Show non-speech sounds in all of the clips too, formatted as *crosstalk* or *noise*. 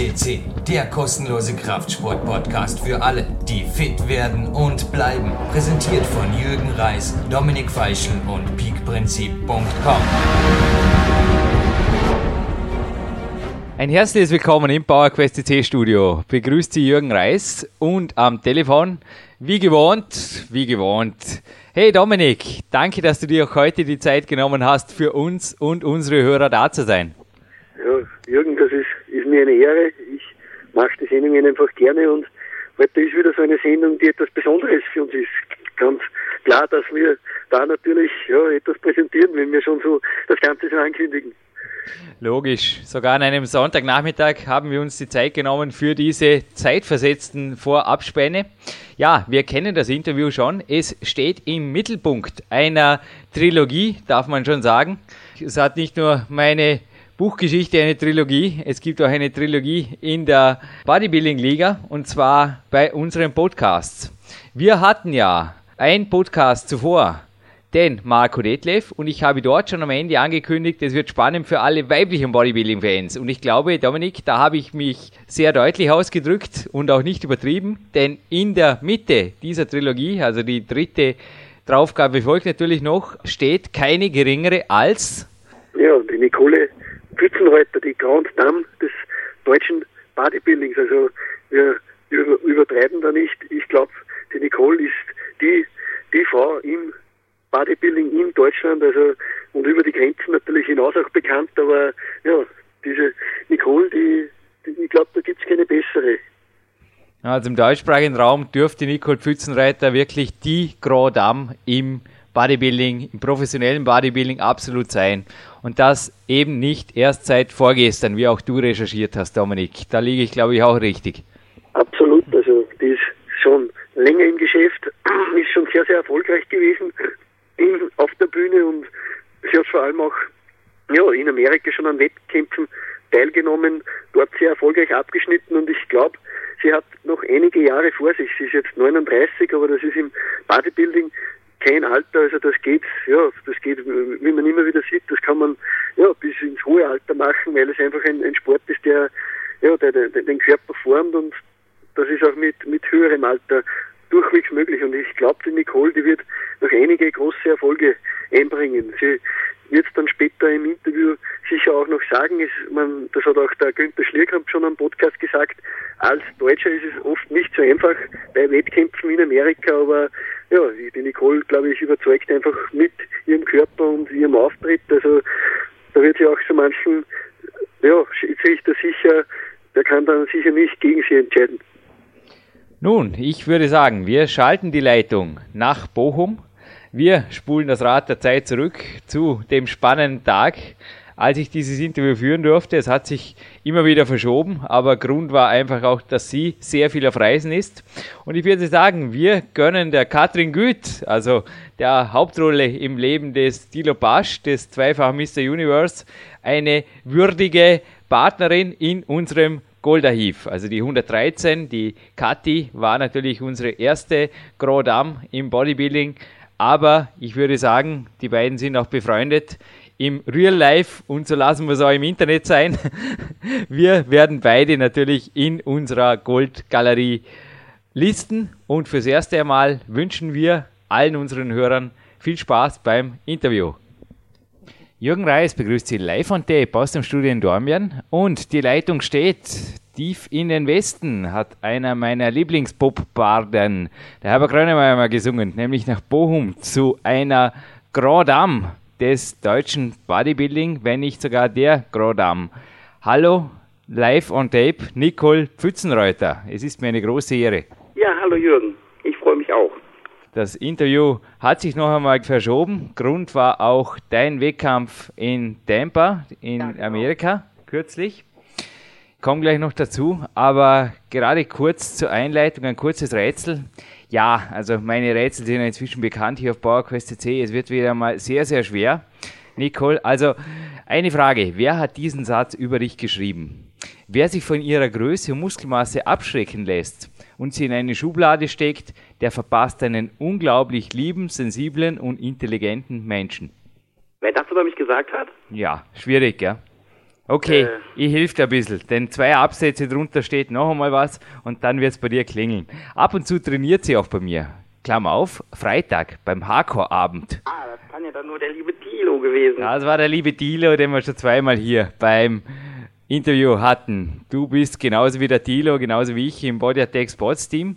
FCC, der kostenlose Kraftsport-Podcast für alle, die fit werden und bleiben. Präsentiert von Jürgen Reis, Dominik Feischl und peakprinzip.com. Ein herzliches Willkommen im PowerQuest CC Studio. Begrüßt Sie Jürgen Reis und am Telefon, wie gewohnt, wie gewohnt. Hey Dominik, danke, dass du dir auch heute die Zeit genommen hast, für uns und unsere Hörer da zu sein. Ja, Jürgen, das ist, ist mir eine Ehre. Ich mache die Sendungen einfach gerne und heute ist wieder so eine Sendung, die etwas Besonderes für uns ist. Ganz klar, dass wir da natürlich ja, etwas präsentieren, wenn wir schon so das Ganze so ankündigen. Logisch. Sogar an einem Sonntagnachmittag haben wir uns die Zeit genommen für diese zeitversetzten Vorabspäne. Ja, wir kennen das Interview schon. Es steht im Mittelpunkt einer Trilogie, darf man schon sagen. Es hat nicht nur meine Buchgeschichte eine Trilogie. Es gibt auch eine Trilogie in der Bodybuilding Liga und zwar bei unseren Podcasts. Wir hatten ja ein Podcast zuvor, den Marco Detlev und ich habe dort schon am Ende angekündigt, es wird spannend für alle weiblichen Bodybuilding-Fans. Und ich glaube, Dominik, da habe ich mich sehr deutlich ausgedrückt und auch nicht übertrieben, denn in der Mitte dieser Trilogie, also die dritte Draufgabe folgt natürlich noch, steht keine geringere als ja, die Nicole Pützenreiter, die Grand Dame des deutschen Bodybuildings. Also wir übertreiben da nicht. Ich glaube, die Nicole ist die, die Frau im Bodybuilding in Deutschland, also und über die Grenzen natürlich hinaus auch bekannt, aber ja, diese Nicole, die, die ich glaube, da gibt es keine bessere. Also im deutschsprachigen Raum dürfte Nicole Pfützenreiter wirklich die Grand Dame im Bodybuilding, im professionellen Bodybuilding absolut sein. Und das eben nicht erst seit vorgestern, wie auch du recherchiert hast, Dominik. Da liege ich, glaube ich, auch richtig. Absolut, also die ist schon länger im Geschäft, *clears throat* ist schon sehr, sehr erfolgreich gewesen in, auf der Bühne und sie hat vor allem auch ja, in Amerika schon an Wettkämpfen teilgenommen, dort sehr erfolgreich abgeschnitten und ich glaube, sie hat noch einige Jahre vor sich. Sie ist jetzt 39, aber das ist im Bodybuilding kein Alter, also das geht, ja, das geht, wie man immer wieder sieht, das kann man ja bis ins hohe Alter machen, weil es einfach ein, ein Sport ist, der ja, der, der, den Körper formt und das ist auch mit, mit höherem Alter durchwegs möglich. Und ich glaube, die Nicole, die wird noch einige große Erfolge einbringen. Sie wird es dann später im Interview sicher auch noch sagen. Ist, man, das hat auch der Günther Schlierkamp schon am Podcast gesagt. Als Deutscher ist es oft nicht so einfach bei Wettkämpfen in Amerika, aber ja, die Nicole, glaube ich, überzeugt einfach mit ihrem Körper und ihrem Auftritt. Also da wird sie auch so manchen, ja, Schiedsrichter sicher, der kann dann sicher nicht gegen sie entscheiden. Nun, ich würde sagen, wir schalten die Leitung nach Bochum. Wir spulen das Rad der Zeit zurück zu dem spannenden Tag, als ich dieses Interview führen durfte. Es hat sich immer wieder verschoben, aber Grund war einfach auch, dass sie sehr viel auf Reisen ist. Und ich würde sagen, wir gönnen der Katrin Güth, also der Hauptrolle im Leben des Dilo Basch, des zweifachen Mr. Universe, eine würdige Partnerin in unserem Goldahiv, also die 113. Die Kathi war natürlich unsere erste Grand Dame im Bodybuilding, aber ich würde sagen, die beiden sind auch befreundet im Real Life und so lassen wir es auch im Internet sein. *laughs* Wir werden beide natürlich in unserer Goldgalerie listen und fürs erste Mal wünschen wir allen unseren Hörern viel Spaß beim Interview. Jürgen Reis begrüßt Sie live on tape aus dem Studio in Dormien und die Leitung steht tief in den Westen, hat einer meiner Lieblingspop-Barden, der Herbert Grönemeyer, mal gesungen, nämlich nach Bochum zu einer Grand Dame des deutschen Bodybuilding, wenn nicht sogar der Grand Dame. Hallo, live on tape, Nicole Pfützenreuter. Es ist mir eine große Ehre. Ja, hallo Jürgen, ich freue mich auch. Das Interview hat sich noch einmal verschoben. Grund war auch dein Wettkampf in Tampa in ja, genau. Amerika kürzlich. Komm gleich noch dazu, aber gerade kurz zur Einleitung ein kurzes Rätsel. Ja, also meine Rätsel sind inzwischen bekannt hier auf PowerQuest CC. Es wird wieder mal sehr, sehr schwer. Nicole, also eine Frage. Wer hat diesen Satz über dich geschrieben? Wer sich von ihrer Größe und Muskelmasse abschrecken lässt und sie in eine Schublade steckt, der verpasst einen unglaublich lieben, sensiblen und intelligenten Menschen. Wer das über mich gesagt hat? Ja, schwierig, ja. Okay, äh, ich hilf dir ein bisschen, denn zwei Absätze drunter steht noch einmal was und dann wird es bei dir klingeln. Ab und zu trainiert sie auch bei mir. Klammer auf, Freitag beim Hardcore-Abend. Ah, das kann ja dann nur der liebe Dilo gewesen. Das war der liebe Dilo, den wir schon zweimal hier beim Interview hatten. Du bist genauso wie der Dilo, genauso wie ich im Body Attack Sports Team.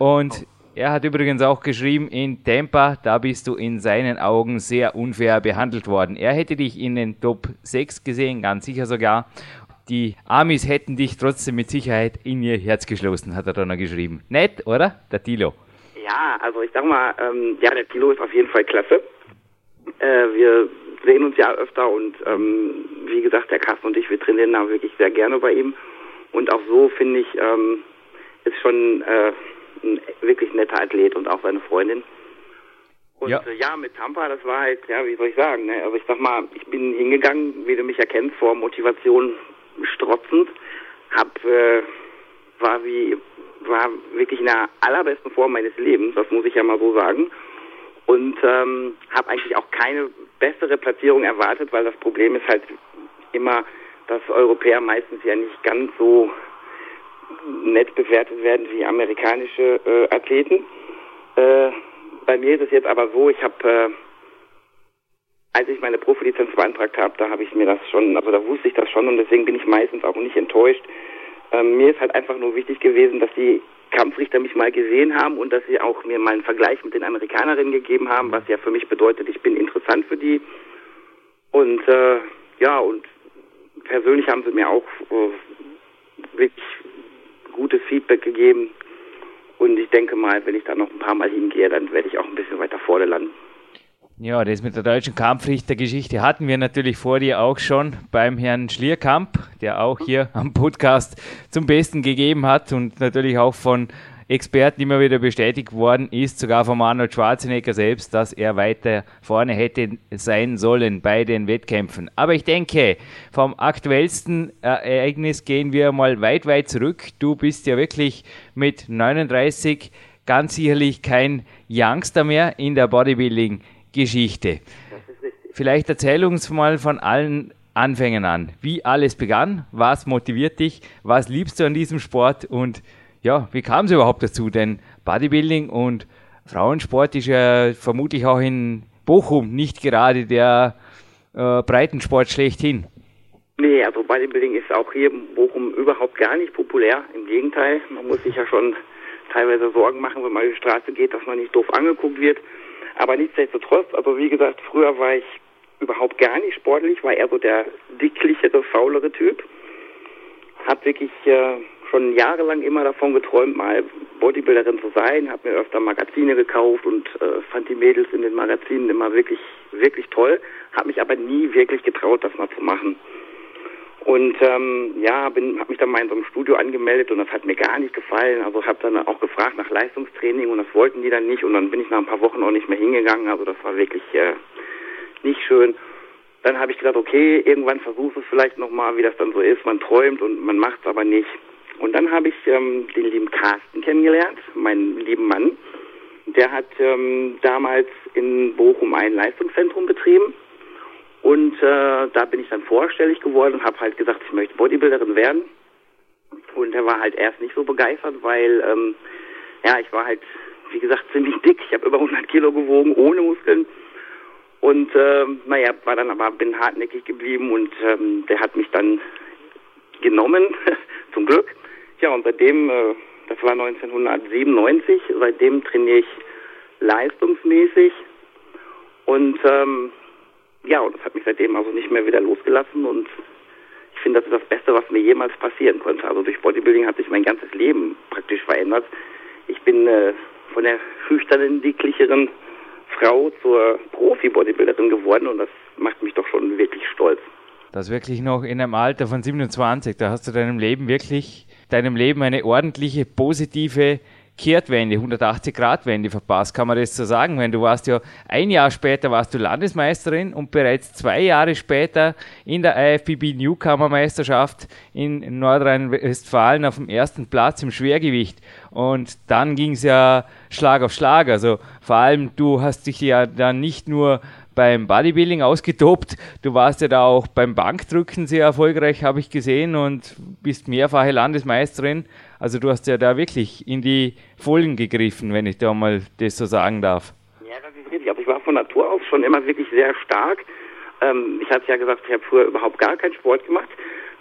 Und er hat übrigens auch geschrieben, in Tampa, da bist du in seinen Augen sehr unfair behandelt worden. Er hätte dich in den Top 6 gesehen, ganz sicher sogar. Die Amis hätten dich trotzdem mit Sicherheit in ihr Herz geschlossen, hat er dann noch geschrieben. Nett, oder? Der Tilo. Ja, also ich sag mal, ähm, ja, der Tilo ist auf jeden Fall klasse. Äh, wir sehen uns ja öfter und ähm, wie gesagt, der Carsten und ich, wir trainieren da wirklich sehr gerne bei ihm. Und auch so finde ich, ähm, ist schon äh, ein wirklich netter Athlet und auch seine Freundin. Und ja. Äh, ja, mit Tampa, das war halt, ja, wie soll ich sagen, ne? Also ich sag mal, ich bin hingegangen, wie du mich erkennst, vor Motivation strotzend, hab, äh, war wie, war wirklich in der allerbesten Form meines Lebens, das muss ich ja mal so sagen. Und ähm, habe eigentlich auch keine bessere Platzierung erwartet, weil das Problem ist halt immer, dass Europäer meistens ja nicht ganz so nett bewertet werden wie amerikanische äh, Athleten. Äh, bei mir ist es jetzt aber so, ich habe, äh, als ich meine Profilizenz beantragt habe, da habe ich mir das schon, also da wusste ich das schon und deswegen bin ich meistens auch nicht enttäuscht. Ähm, mir ist halt einfach nur wichtig gewesen, dass die Kampfrichter mich mal gesehen haben und dass sie auch mir mal einen Vergleich mit den Amerikanerinnen gegeben haben, was ja für mich bedeutet, ich bin interessant für die. Und äh, ja, und persönlich haben sie mir auch äh, wirklich gutes Feedback gegeben. Und ich denke mal, wenn ich da noch ein paar Mal hingehe, dann werde ich auch ein bisschen weiter vorne landen. Ja, das mit der deutschen Kampfrichtergeschichte hatten wir natürlich vor dir auch schon beim Herrn Schlierkamp, der auch hier am Podcast zum Besten gegeben hat und natürlich auch von Experten immer wieder bestätigt worden ist, sogar von Arnold Schwarzenegger selbst, dass er weiter vorne hätte sein sollen bei den Wettkämpfen. Aber ich denke, vom aktuellsten Ereignis gehen wir mal weit, weit zurück. Du bist ja wirklich mit 39 ganz sicherlich kein Youngster mehr in der Bodybuilding-Geschichte. Vielleicht erzähl uns mal von allen Anfängen an, wie alles begann, was motiviert dich, was liebst du an diesem Sport und ja, wie kam es überhaupt dazu? Denn Bodybuilding und Frauensport ist ja vermutlich auch in Bochum nicht gerade der äh, Breitensport schlechthin. Nee, also Bodybuilding ist auch hier in Bochum überhaupt gar nicht populär. Im Gegenteil, man muss sich ja schon teilweise Sorgen machen, wenn man auf die Straße geht, dass man nicht doof angeguckt wird. Aber nichtsdestotrotz, also wie gesagt, früher war ich überhaupt gar nicht sportlich, war eher so der dicklichere, faulere Typ. Hab wirklich äh, schon jahrelang immer davon geträumt, mal Bodybuilderin zu sein, habe mir öfter Magazine gekauft und äh, fand die Mädels in den Magazinen immer wirklich, wirklich toll, habe mich aber nie wirklich getraut, das mal zu machen. Und ähm, ja, habe mich dann mal in so einem Studio angemeldet und das hat mir gar nicht gefallen. Also habe dann auch gefragt nach Leistungstraining und das wollten die dann nicht und dann bin ich nach ein paar Wochen auch nicht mehr hingegangen. Also das war wirklich äh, nicht schön. Dann habe ich gedacht, okay, irgendwann versuchst du es vielleicht nochmal, wie das dann so ist. Man träumt und man macht es aber nicht. Und dann habe ich ähm, den lieben Carsten kennengelernt, meinen lieben Mann. Der hat ähm, damals in Bochum ein Leistungszentrum betrieben. Und äh, da bin ich dann vorstellig geworden und habe halt gesagt, ich möchte Bodybuilderin werden. Und er war halt erst nicht so begeistert, weil ähm, ja, ich war halt, wie gesagt, *laughs* ziemlich dick. Ich habe über 100 Kilo gewogen, ohne Muskeln. Und äh, naja, war dann aber, bin hartnäckig geblieben und ähm, der hat mich dann genommen, *laughs* zum Glück. Ja, und seitdem, äh, das war 1997, seitdem trainiere ich leistungsmäßig. Und ähm, ja, und das hat mich seitdem also nicht mehr wieder losgelassen und ich finde, das ist das Beste, was mir jemals passieren konnte. Also durch Bodybuilding hat sich mein ganzes Leben praktisch verändert. Ich bin äh, von der schüchternen, dicklicheren Frau zur Profi-Bodybuilderin geworden und das macht mich doch schon wirklich stolz. Das wirklich noch in einem Alter von 27, da hast du deinem Leben wirklich deinem Leben eine ordentliche, positive Kehrtwende, 180-Grad-Wende verpasst, kann man das so sagen? Wenn du warst ja ein Jahr später warst du Landesmeisterin und bereits zwei Jahre später in der IFBB Newcomer Meisterschaft in Nordrhein-Westfalen auf dem ersten Platz im Schwergewicht. Und dann ging es ja Schlag auf Schlag. Also vor allem, du hast dich ja dann nicht nur beim Bodybuilding ausgetobt, du warst ja da auch beim Bankdrücken sehr erfolgreich, habe ich gesehen, und bist mehrfache Landesmeisterin. Also du hast ja da wirklich in die Vollen gegriffen, wenn ich da mal das so sagen darf. Ja, das ist richtig. Also ich war von Natur aus schon immer wirklich sehr stark. Ähm, ich hatte ja gesagt, ich habe früher überhaupt gar keinen Sport gemacht.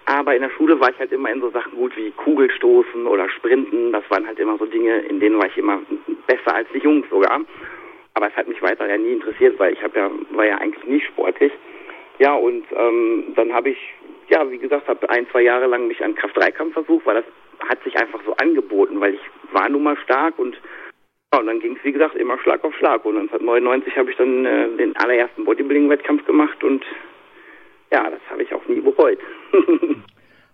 Aber in der Schule war ich halt immer in so Sachen gut wie Kugelstoßen oder Sprinten. Das waren halt immer so Dinge, in denen war ich immer besser als die Jungs sogar. Aber es hat mich weiter ja nie interessiert, weil ich habe ja war ja eigentlich nie sportlich. Ja und ähm, dann habe ich ja wie gesagt habe ein zwei Jahre lang mich an Kraft-3-Kampf versucht, weil das hat sich einfach so angeboten, weil ich war nun mal stark und ja, und dann ging es, wie gesagt, immer Schlag auf Schlag. Und 1999 habe ich dann äh, den allerersten Bodybuilding-Wettkampf gemacht und ja, das habe ich auch nie bereut. *laughs*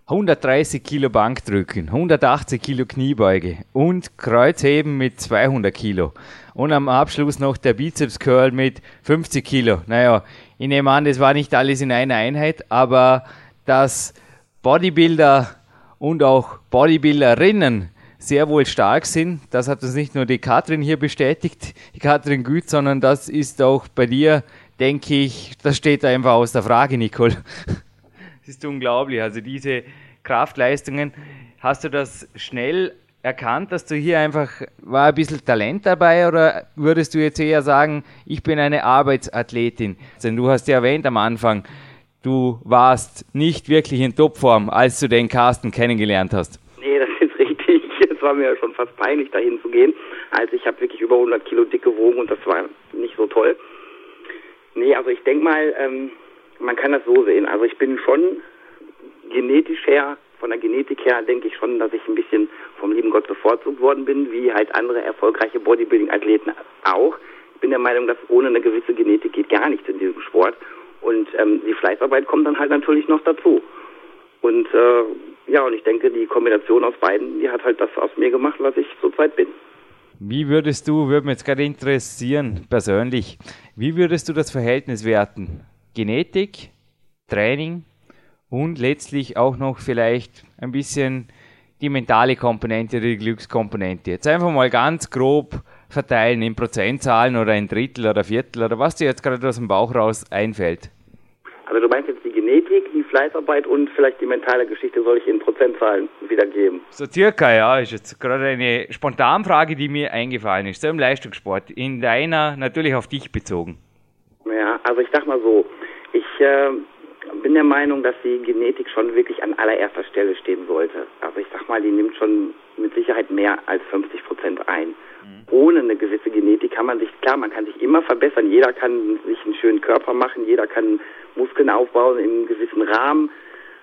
130 Kilo Bankdrücken, 180 Kilo Kniebeuge und Kreuzheben mit 200 Kilo. Und am Abschluss noch der Bizeps Curl mit 50 Kilo. Naja, ich nehme an, das war nicht alles in einer Einheit, aber dass Bodybuilder und auch Bodybuilderinnen sehr wohl stark sind, das hat uns nicht nur die Katrin hier bestätigt, die Katrin Güth, sondern das ist auch bei dir denke ich, das steht einfach aus der Frage, Nicole. *laughs* Das ist unglaublich. Also diese Kraftleistungen, hast du das schnell erkannt, dass du hier einfach, war ein bisschen Talent dabei oder würdest du jetzt eher sagen, ich bin eine Arbeitsathletin? Denn du hast ja erwähnt am Anfang, du warst nicht wirklich in Topform, als du den Carsten kennengelernt hast. Nee, das ist richtig. Es war mir schon fast peinlich, dahin zu gehen. Also ich habe wirklich über 100 Kilo dick gewogen und das war nicht so toll. Nee, also ich denke mal, ähm, man kann das so sehen. Also ich bin schon genetisch her, von der Genetik her, denke ich schon, dass ich ein bisschen vom lieben Gott bevorzugt worden bin, wie halt andere erfolgreiche Bodybuilding-Athleten auch. Ich bin der Meinung, dass ohne eine gewisse Genetik geht gar nichts in diesem Sport. Und ähm, die Fleißarbeit kommt dann halt natürlich noch dazu. Und äh, ja, und ich denke, die Kombination aus beiden, die hat halt das aus mir gemacht, was ich zurzeit bin. Wie würdest du, würde mich jetzt gerade interessieren, persönlich, wie würdest du das Verhältnis werten? Genetik, Training und letztlich auch noch vielleicht ein bisschen die mentale Komponente, die Glückskomponente. Jetzt einfach mal ganz grob verteilen in Prozentzahlen oder in Drittel oder Viertel oder was dir jetzt gerade aus dem Bauch raus einfällt. Also du meinst jetzt die Genetik, die Fleißarbeit und vielleicht die mentale Geschichte soll ich in Prozentzahlen wiedergeben? So circa, ja, ist jetzt gerade eine Spontanfrage, die mir eingefallen ist, so im Leistungssport, in deiner natürlich auf dich bezogen. Ja, also ich sag mal so, ich äh, bin der Meinung, dass die Genetik schon wirklich an allererster Stelle stehen sollte. Also ich sag mal, die nimmt schon mit Sicherheit mehr als 50 Prozent ein. Mhm. Ohne eine gewisse Genetik kann man sich, klar, man kann sich immer verbessern. Jeder kann sich einen schönen Körper machen, jeder kann Muskeln aufbauen in einem gewissen Rahmen.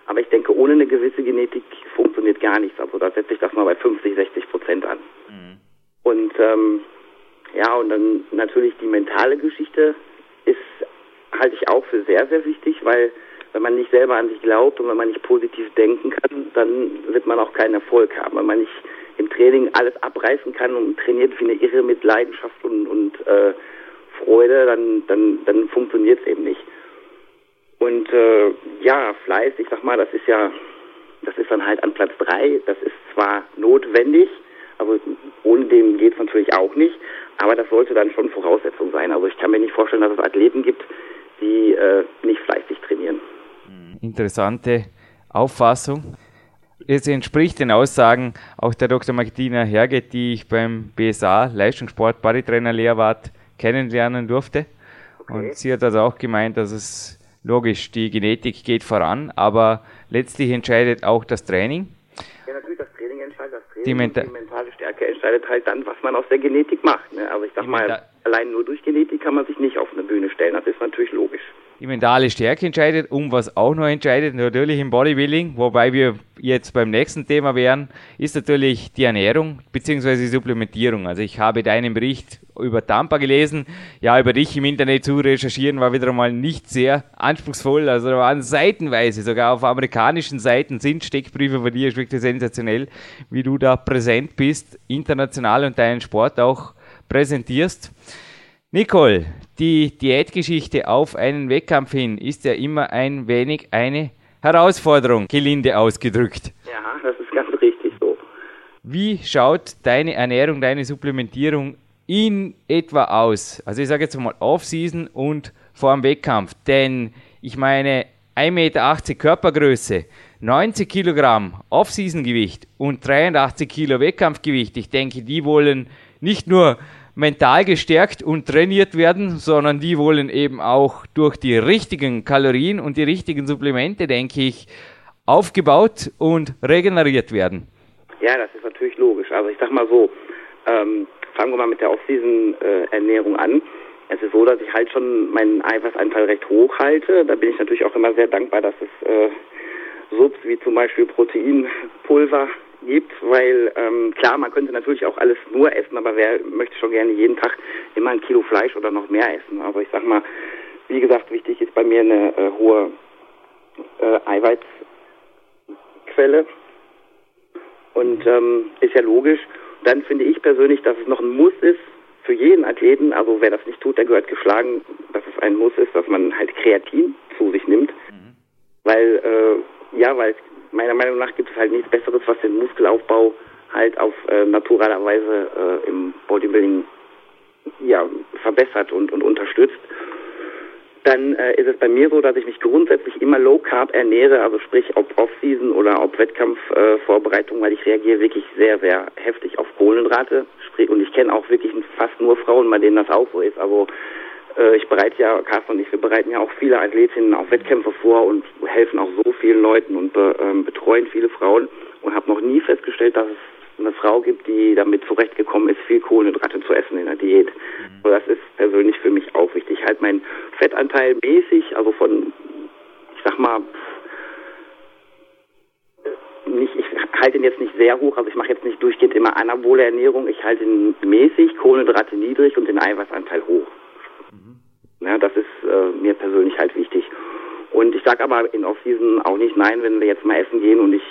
Aber ich denke, ohne eine gewisse Genetik funktioniert gar nichts. Also da setze ich das mal bei 50, 60 Prozent an. Mhm. Und ähm, ja, und dann natürlich die mentale Geschichte ist, halte ich auch für sehr, sehr wichtig, weil wenn man nicht selber an sich glaubt und wenn man nicht positiv denken kann, dann wird man auch keinen Erfolg haben. Wenn man nicht im Training alles abreißen kann und trainiert wie eine Irre mit Leidenschaft und, und äh, Freude, dann, dann, dann funktioniert es eben nicht. Und äh, ja, Fleiß, ich sag mal, das ist ja, das ist dann halt an Platz drei. Das ist zwar notwendig, aber ohne dem geht es natürlich auch nicht. Aber das sollte dann schon Voraussetzung sein. Also ich kann mir nicht vorstellen, dass es Athleten gibt, die äh, nicht fleißig trainieren. Interessante Auffassung. Es entspricht den Aussagen auch der Dr. Magdina Herget, die ich beim BSA Leistungssport Bodytrainer Lehrwart kennenlernen durfte. Okay. Und sie hat also auch gemeint, dass es logisch, die Genetik geht voran, aber letztlich entscheidet auch das Training. Ja, natürlich, das Training entscheidet, das Training die, Menta die mentale Stärke entscheidet halt dann, was man aus der Genetik macht. Ne? Also ich sag mal, allein nur durch Genetik kann man sich nicht auf eine Bühne stellen, das ist natürlich logisch die mentale Stärke entscheidet und was auch noch entscheidet, natürlich im Bodybuilding, wobei wir jetzt beim nächsten Thema wären, ist natürlich die Ernährung bzw. die Supplementierung. Also ich habe deinen Bericht über Tampa gelesen. Ja, über dich im Internet zu recherchieren war wieder mal nicht sehr anspruchsvoll. Also da waren seitenweise, sogar auf amerikanischen Seiten sind Steckbriefe von dir, ist wirklich sensationell, wie du da präsent bist, international und deinen Sport auch präsentierst. Nicole, die Diätgeschichte auf einen Wettkampf hin ist ja immer ein wenig eine Herausforderung, gelinde ausgedrückt. Ja, das ist ganz richtig so. Wie schaut deine Ernährung, deine Supplementierung in etwa aus? Also ich sage jetzt mal Off-Season und vor dem Wettkampf. Denn ich meine, 1,80 Meter Körpergröße, 90 Kilogramm Off-Season-Gewicht und 83 Kilo Wettkampfgewicht. Ich denke, die wollen nicht nur mental gestärkt und trainiert werden, sondern die wollen eben auch durch die richtigen Kalorien und die richtigen Supplemente, denke ich, aufgebaut und regeneriert werden. Ja, das ist natürlich logisch. Also ich sag mal so, ähm, fangen wir mal mit der Off-Season-Ernährung äh, an. Es ist so, dass ich halt schon meinen Eiweißanteil recht hoch halte. Da bin ich natürlich auch immer sehr dankbar, dass es äh, Subs wie zum Beispiel Proteinpulver gibt, weil ähm, klar, man könnte natürlich auch alles nur essen, aber wer möchte schon gerne jeden Tag immer ein Kilo Fleisch oder noch mehr essen. Aber ich sag mal, wie gesagt, wichtig ist bei mir eine äh, hohe äh, Eiweißquelle und ähm, ist ja logisch. Dann finde ich persönlich, dass es noch ein Muss ist für jeden Athleten, also wer das nicht tut, der gehört geschlagen, dass es ein Muss ist, dass man halt Kreatin zu sich nimmt. Mhm. Weil, äh, ja, weil meiner Meinung nach gibt es halt nichts Besseres, was den Muskelaufbau halt auf äh, naturaler Weise äh, im Bodybuilding ja, verbessert und, und unterstützt. Dann äh, ist es bei mir so, dass ich mich grundsätzlich immer low carb ernähre, also sprich ob Off-Season oder ob Wettkampfvorbereitung, äh, weil ich reagiere wirklich sehr, sehr heftig auf Kohlenhydrate. Sprich, und ich kenne auch wirklich fast nur Frauen, bei denen das auch so ist. Also äh, ich bereite ja, Carsten und ich, wir bereiten ja auch viele Athletinnen auf Wettkämpfe vor und helfen auch so vielen Leuten und be, ähm, betreuen viele Frauen und habe noch nie festgestellt, dass es eine Frau gibt, die damit zurechtgekommen ist, viel Kohlenhydrate zu essen in der Diät. Mhm. Das ist persönlich für mich auch wichtig. Halt mein Fettanteil mäßig, also von, ich sag mal, nicht, ich halte ihn jetzt nicht sehr hoch, also ich mache jetzt nicht durchgehend immer anabole Ernährung, ich halte ihn mäßig, Kohlenhydrate niedrig und den Eiweißanteil hoch. Ja, das ist äh, mir persönlich halt wichtig. Und ich sage aber in Off-Season auch nicht nein, wenn wir jetzt mal essen gehen und ich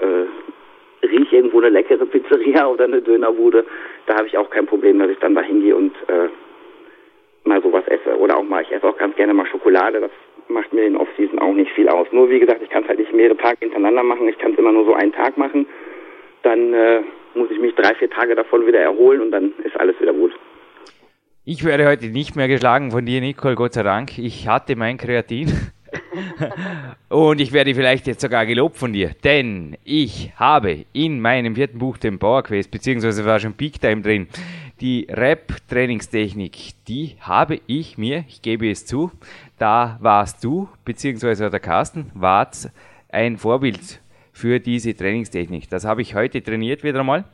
äh, rieche irgendwo eine leckere Pizzeria *laughs* oder eine Dönerbude, da habe ich auch kein Problem, dass ich dann da hingehe und äh, mal sowas esse. Oder auch mal, ich esse auch ganz gerne mal Schokolade, das macht mir in Off-Season auch nicht viel aus. Nur wie gesagt, ich kann es halt nicht mehrere Tage hintereinander machen, ich kann es immer nur so einen Tag machen. Dann äh, muss ich mich drei, vier Tage davon wieder erholen und dann ist alles wieder gut. Ich werde heute nicht mehr geschlagen von dir, Nicole, Gott sei Dank. Ich hatte mein Kreatin. *laughs* Und ich werde vielleicht jetzt sogar gelobt von dir, denn ich habe in meinem vierten Buch, dem Power Quest, beziehungsweise war schon Peak Time drin, die Rap-Trainingstechnik, die habe ich mir, ich gebe es zu, da warst du, beziehungsweise der Carsten, wart ein Vorbild für diese Trainingstechnik. Das habe ich heute trainiert wieder mal.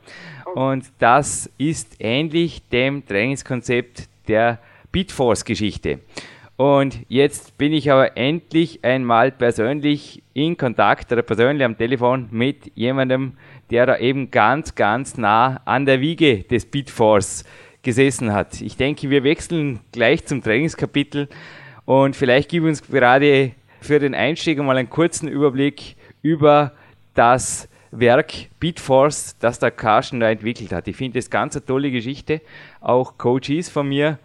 Und das ist ähnlich dem Trainingskonzept der Bitforce-Geschichte. Und jetzt bin ich aber endlich einmal persönlich in Kontakt oder persönlich am Telefon mit jemandem, der da eben ganz, ganz nah an der Wiege des Bitforce gesessen hat. Ich denke, wir wechseln gleich zum Trainingskapitel und vielleicht gib uns gerade für den Einstieg mal einen kurzen Überblick über das Werk Bitforce, das der Carsten da entwickelt hat. Ich finde das ganz eine tolle Geschichte. Auch Coaches von mir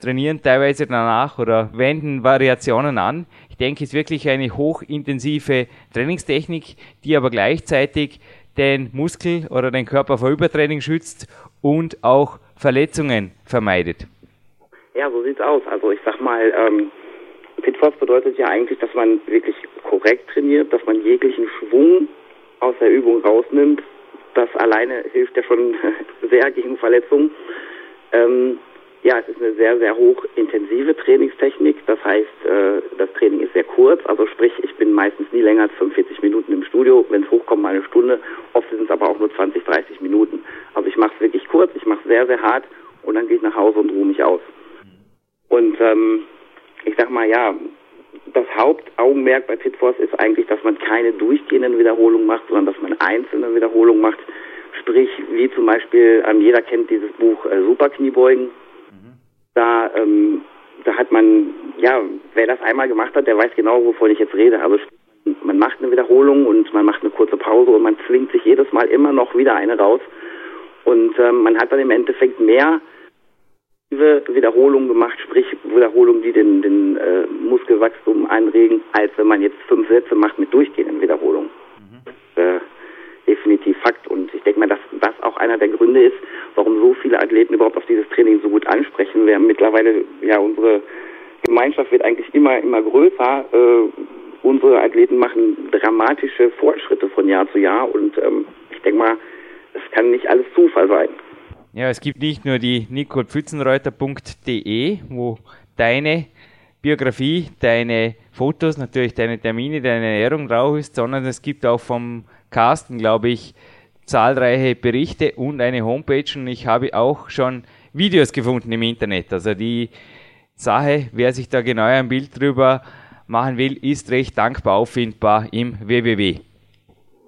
trainieren teilweise danach oder wenden Variationen an. Ich denke, es ist wirklich eine hochintensive Trainingstechnik, die aber gleichzeitig den Muskel oder den Körper vor Übertraining schützt und auch Verletzungen vermeidet. Ja, so sieht's aus. Also ich sag mal, ähm, Pitforce bedeutet ja eigentlich, dass man wirklich korrekt trainiert, dass man jeglichen Schwung aus der Übung rausnimmt. Das alleine hilft ja schon *laughs* sehr gegen Verletzungen. Ähm, ja, es ist eine sehr, sehr hochintensive Trainingstechnik. Das heißt, äh, das Training ist sehr kurz. Also sprich, ich bin meistens nie länger als 45 Minuten im Studio. Wenn es hochkommt, mal eine Stunde. Oft sind es aber auch nur 20, 30 Minuten. Also ich mache es wirklich kurz, ich mache es sehr, sehr hart und dann gehe ich nach Hause und ruhe mich aus. Und ähm, ich sag mal, ja, das Hauptaugenmerk bei Pitforce ist eigentlich, dass man keine durchgehenden Wiederholungen macht, sondern dass man einzelne Wiederholungen macht. Sprich, wie zum Beispiel, ähm, jeder kennt dieses Buch äh, Superkniebeugen da, ähm, da hat man, ja, wer das einmal gemacht hat, der weiß genau, wovon ich jetzt rede. Also man macht eine Wiederholung und man macht eine kurze Pause und man zwingt sich jedes Mal immer noch wieder eine raus. Und ähm, man hat dann im Endeffekt mehr Wiederholungen gemacht, sprich Wiederholungen, die den, den äh, Muskelwachstum anregen, als wenn man jetzt fünf Sätze macht mit durchgehenden Wiederholungen. Mhm. Äh, definitiv Fakt. Und ich denke mal, dass das einer der Gründe ist, warum so viele Athleten überhaupt auf dieses Training so gut ansprechen. Wir haben mittlerweile, ja, unsere Gemeinschaft wird eigentlich immer, immer größer. Äh, unsere Athleten machen dramatische Fortschritte von Jahr zu Jahr und ähm, ich denke mal, es kann nicht alles Zufall sein. Ja, es gibt nicht nur die nicolepfützenreuter.de, wo deine Biografie, deine Fotos, natürlich deine Termine, deine Ernährung drauf ist, sondern es gibt auch vom Carsten, glaube ich, zahlreiche Berichte und eine Homepage und ich habe auch schon Videos gefunden im Internet. Also die Sache, wer sich da genau ein Bild drüber machen will, ist recht dankbar auffindbar im www.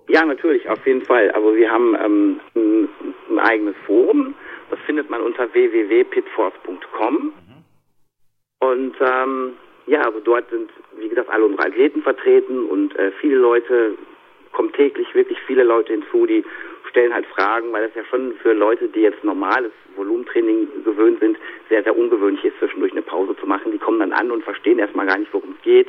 Ja, natürlich, auf jeden Fall. Also wir haben ähm, ein, ein, eigenes Forum, das findet man unter www.pitforce.com. Mhm. Und ähm, ja, also dort sind, wie gesagt, alle unsere Athleten vertreten und äh, viele Leute, kommen täglich wirklich viele Leute hinzu, die stellen halt Fragen, weil das ja schon für Leute, die jetzt normales Volumentraining gewöhnt sind, sehr, sehr ungewöhnlich ist, zwischendurch eine Pause zu machen. Die kommen dann an und verstehen erstmal gar nicht, worum es geht.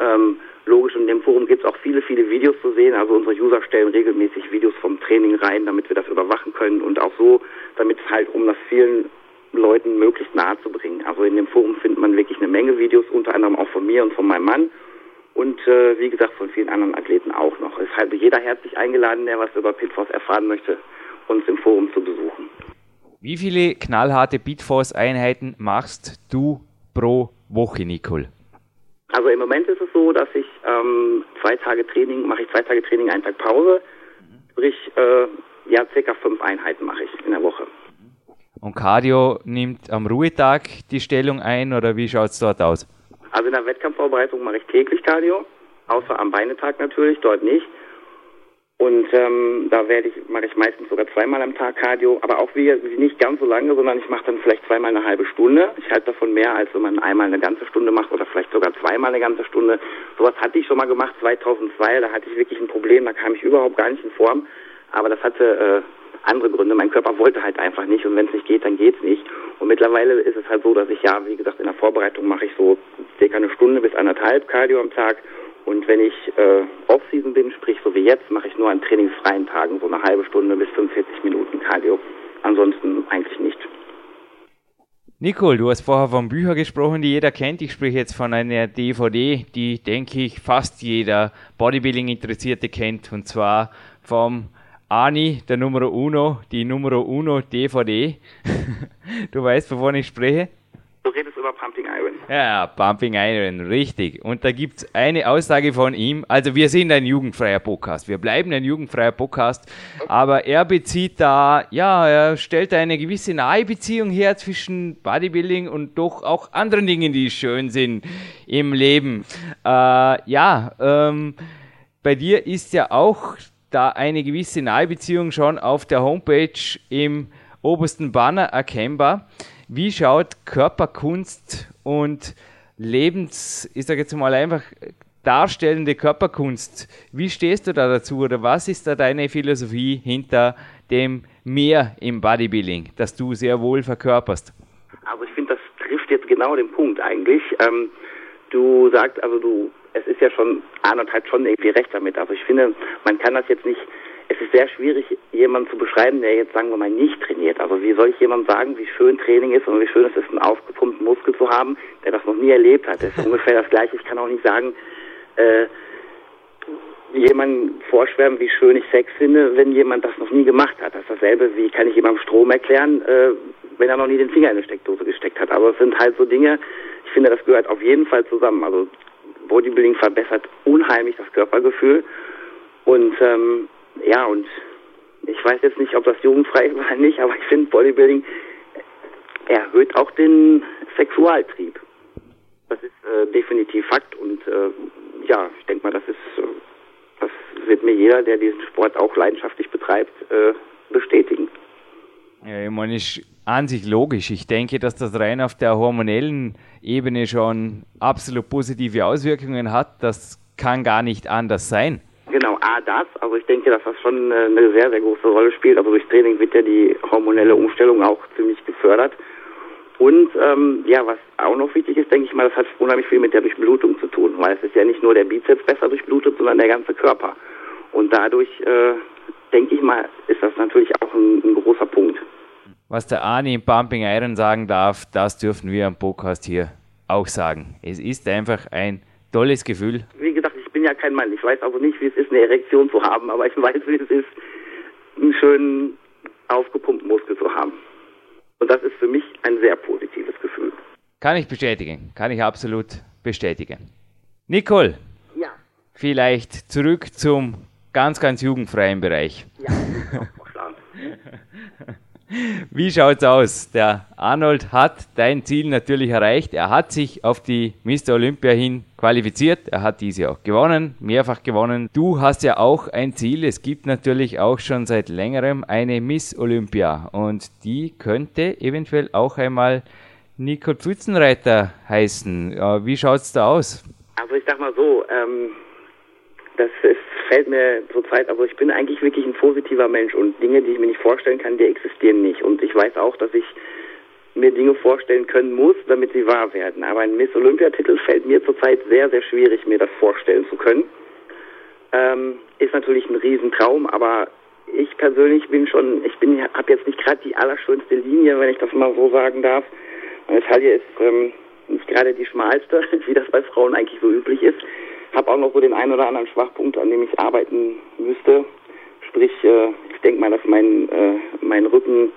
Ähm, logisch, in dem Forum gibt es auch viele, viele Videos zu sehen. Also unsere User stellen regelmäßig Videos vom Training rein, damit wir das überwachen können und auch so, damit es halt, um das vielen Leuten möglichst nahe zu bringen. Also in dem Forum findet man wirklich eine Menge Videos, unter anderem auch von mir und von meinem Mann und äh, wie gesagt von vielen anderen Athleten auch noch. Es ist halt jeder herzlich eingeladen, der was über Pitforce erfahren möchte, uns im Forum zu besuchen. Wie viele knallharte Bitforce-Einheiten machst du pro Woche, Nicole? Also im Moment ist es so, dass ich ähm, zwei Tage Training, mache ich zwei Tage Training, einen Tag Pause. Sprich, äh, ja, circa fünf Einheiten mache ich in der Woche. Und Cardio nimmt am Ruhetag die Stellung ein oder wie schaut es dort aus? Also in der Wettkampfvorbereitung mache ich täglich Cardio, außer am Beinetag natürlich, dort nicht. Und ähm, da werde ich, mache ich meistens sogar zweimal am Tag Cardio, aber auch wie, nicht ganz so lange, sondern ich mache dann vielleicht zweimal eine halbe Stunde. Ich halte davon mehr, als wenn man einmal eine ganze Stunde macht oder vielleicht sogar zweimal eine ganze Stunde. Sowas hatte ich schon mal gemacht 2002, da hatte ich wirklich ein Problem, da kam ich überhaupt gar nicht in Form. Aber das hatte äh, andere Gründe. Mein Körper wollte halt einfach nicht und wenn es nicht geht, dann geht's nicht. Und mittlerweile ist es halt so, dass ich ja, wie gesagt, in der Vorbereitung mache ich so circa eine Stunde bis anderthalb Cardio am Tag. Und wenn ich äh, Off-Season bin, sprich so wie jetzt, mache ich nur an trainingsfreien Tagen so eine halbe Stunde bis 45 Minuten Cardio. Ansonsten eigentlich nicht. Nicole, du hast vorher von Büchern gesprochen, die jeder kennt. Ich spreche jetzt von einer DVD, die, denke ich, fast jeder Bodybuilding-Interessierte kennt. Und zwar vom Ani, der Numero Uno, die Numero Uno DVD. *laughs* du weißt, wovon ich spreche? Du redest über Pumping Iron. Ja, Pumping Iron, richtig. Und da gibt es eine Aussage von ihm. Also wir sind ein jugendfreier Podcast. Wir bleiben ein jugendfreier Podcast. Aber er bezieht da, ja, er stellt eine gewisse nahe Beziehung her zwischen Bodybuilding und doch auch anderen Dingen, die schön sind im Leben. Äh, ja, ähm, bei dir ist ja auch da eine gewisse Nahbeziehung schon auf der Homepage im obersten Banner erkennbar. Wie schaut Körperkunst und Lebens, ich sage jetzt mal einfach darstellende Körperkunst, wie stehst du da dazu oder was ist da deine Philosophie hinter dem Mehr im Bodybuilding, das du sehr wohl verkörperst? Also ich finde, das trifft jetzt genau den Punkt eigentlich. Ähm, du sagst, also du es ist ja schon, Arnold hat schon irgendwie recht damit. Also ich finde, man kann das jetzt nicht, es ist sehr schwierig, jemanden zu beschreiben, der jetzt, sagen wir mal, nicht trainiert. Also wie soll ich jemandem sagen, wie schön Training ist und wie schön es ist, einen aufgepumpten Muskel zu haben, der das noch nie erlebt hat. Das ist *laughs* ungefähr das Gleiche. Ich kann auch nicht sagen, äh, jemandem vorschwärmen, wie schön ich Sex finde, wenn jemand das noch nie gemacht hat. Das ist dasselbe, wie kann ich jemandem Strom erklären, äh, wenn er noch nie den Finger in eine Steckdose gesteckt hat. Aber es sind halt so Dinge, ich finde, das gehört auf jeden Fall zusammen. Also Bodybuilding verbessert unheimlich das Körpergefühl. Und ähm, ja, und ich weiß jetzt nicht, ob das jugendfrei *laughs* war nicht, aber ich finde Bodybuilding erhöht auch den Sexualtrieb. Das ist äh, definitiv Fakt und äh, ja, ich denke mal, das ist, äh, das wird mir jeder, der diesen Sport auch leidenschaftlich betreibt, äh, bestätigen. Ja, ich meine, ist an sich logisch. Ich denke, dass das rein auf der hormonellen Ebene schon absolut positive Auswirkungen hat. Das kann gar nicht anders sein. Das. Also ich denke, dass das schon äh, eine sehr, sehr große Rolle spielt. Also durch Training wird ja die hormonelle Umstellung auch ziemlich gefördert. Und ähm, ja, was auch noch wichtig ist, denke ich mal, das hat unheimlich viel mit der Durchblutung zu tun, weil es ist ja nicht nur der Bizeps besser durchblutet, sondern der ganze Körper. Und dadurch äh, denke ich mal, ist das natürlich auch ein, ein großer Punkt. Was der Arni im Pumping Iron sagen darf, das dürfen wir am Podcast hier auch sagen. Es ist einfach ein tolles Gefühl. Wie bin ja kein Mann. Ich weiß also nicht, wie es ist, eine Erektion zu haben, aber ich weiß, wie es ist, einen schönen aufgepumpten Muskel zu haben. Und das ist für mich ein sehr positives Gefühl. Kann ich bestätigen. Kann ich absolut bestätigen. Nicole. Ja. Vielleicht zurück zum ganz, ganz jugendfreien Bereich. Ja, Wie schaut's aus? Der Arnold hat dein Ziel natürlich erreicht. Er hat sich auf die Mr. Olympia hin qualifiziert. Er hat diese auch gewonnen, mehrfach gewonnen. Du hast ja auch ein Ziel. Es gibt natürlich auch schon seit längerem eine Miss Olympia und die könnte eventuell auch einmal Nico Pfützenreiter heißen. Wie schaut's da aus? Also ich sag mal so, ähm, das ist fällt mir zurzeit, also ich bin eigentlich wirklich ein positiver Mensch und Dinge, die ich mir nicht vorstellen kann, die existieren nicht. Und ich weiß auch, dass ich mir Dinge vorstellen können muss, damit sie wahr werden. Aber ein Miss Olympiatitel fällt mir zurzeit sehr, sehr schwierig, mir das vorstellen zu können. Ähm, ist natürlich ein Riesentraum, aber ich persönlich bin schon, ich bin, habe jetzt nicht gerade die allerschönste Linie, wenn ich das mal so sagen darf. Meine Taille ist ähm, nicht gerade die schmalste, *laughs* wie das bei Frauen eigentlich so üblich ist habe auch noch so den einen oder anderen Schwachpunkt, an dem ich arbeiten müsste. Sprich, äh, ich denke mal, dass mein, äh, mein Rücken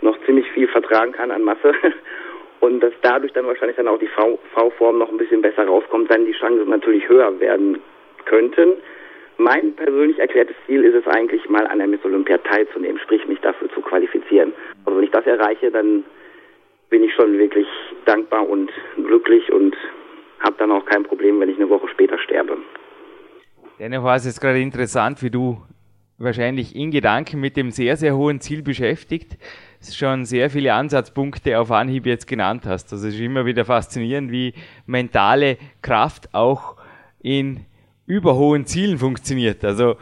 noch ziemlich viel vertragen kann an Masse *laughs* und dass dadurch dann wahrscheinlich dann auch die V-Form noch ein bisschen besser rauskommt, dann die Chancen natürlich höher werden könnten. Mein persönlich erklärtes Ziel ist es eigentlich mal an der Miss Olympia teilzunehmen, sprich mich dafür zu qualifizieren. Also wenn ich das erreiche, dann bin ich schon wirklich dankbar und glücklich und habe dann auch kein Problem, wenn ich eine Woche später sterbe. Dennoch war es jetzt gerade interessant, wie du wahrscheinlich in Gedanken mit dem sehr, sehr hohen Ziel beschäftigt schon sehr viele Ansatzpunkte auf Anhieb jetzt genannt hast. Also es ist immer wieder faszinierend, wie mentale Kraft auch in überhohen Zielen funktioniert. Also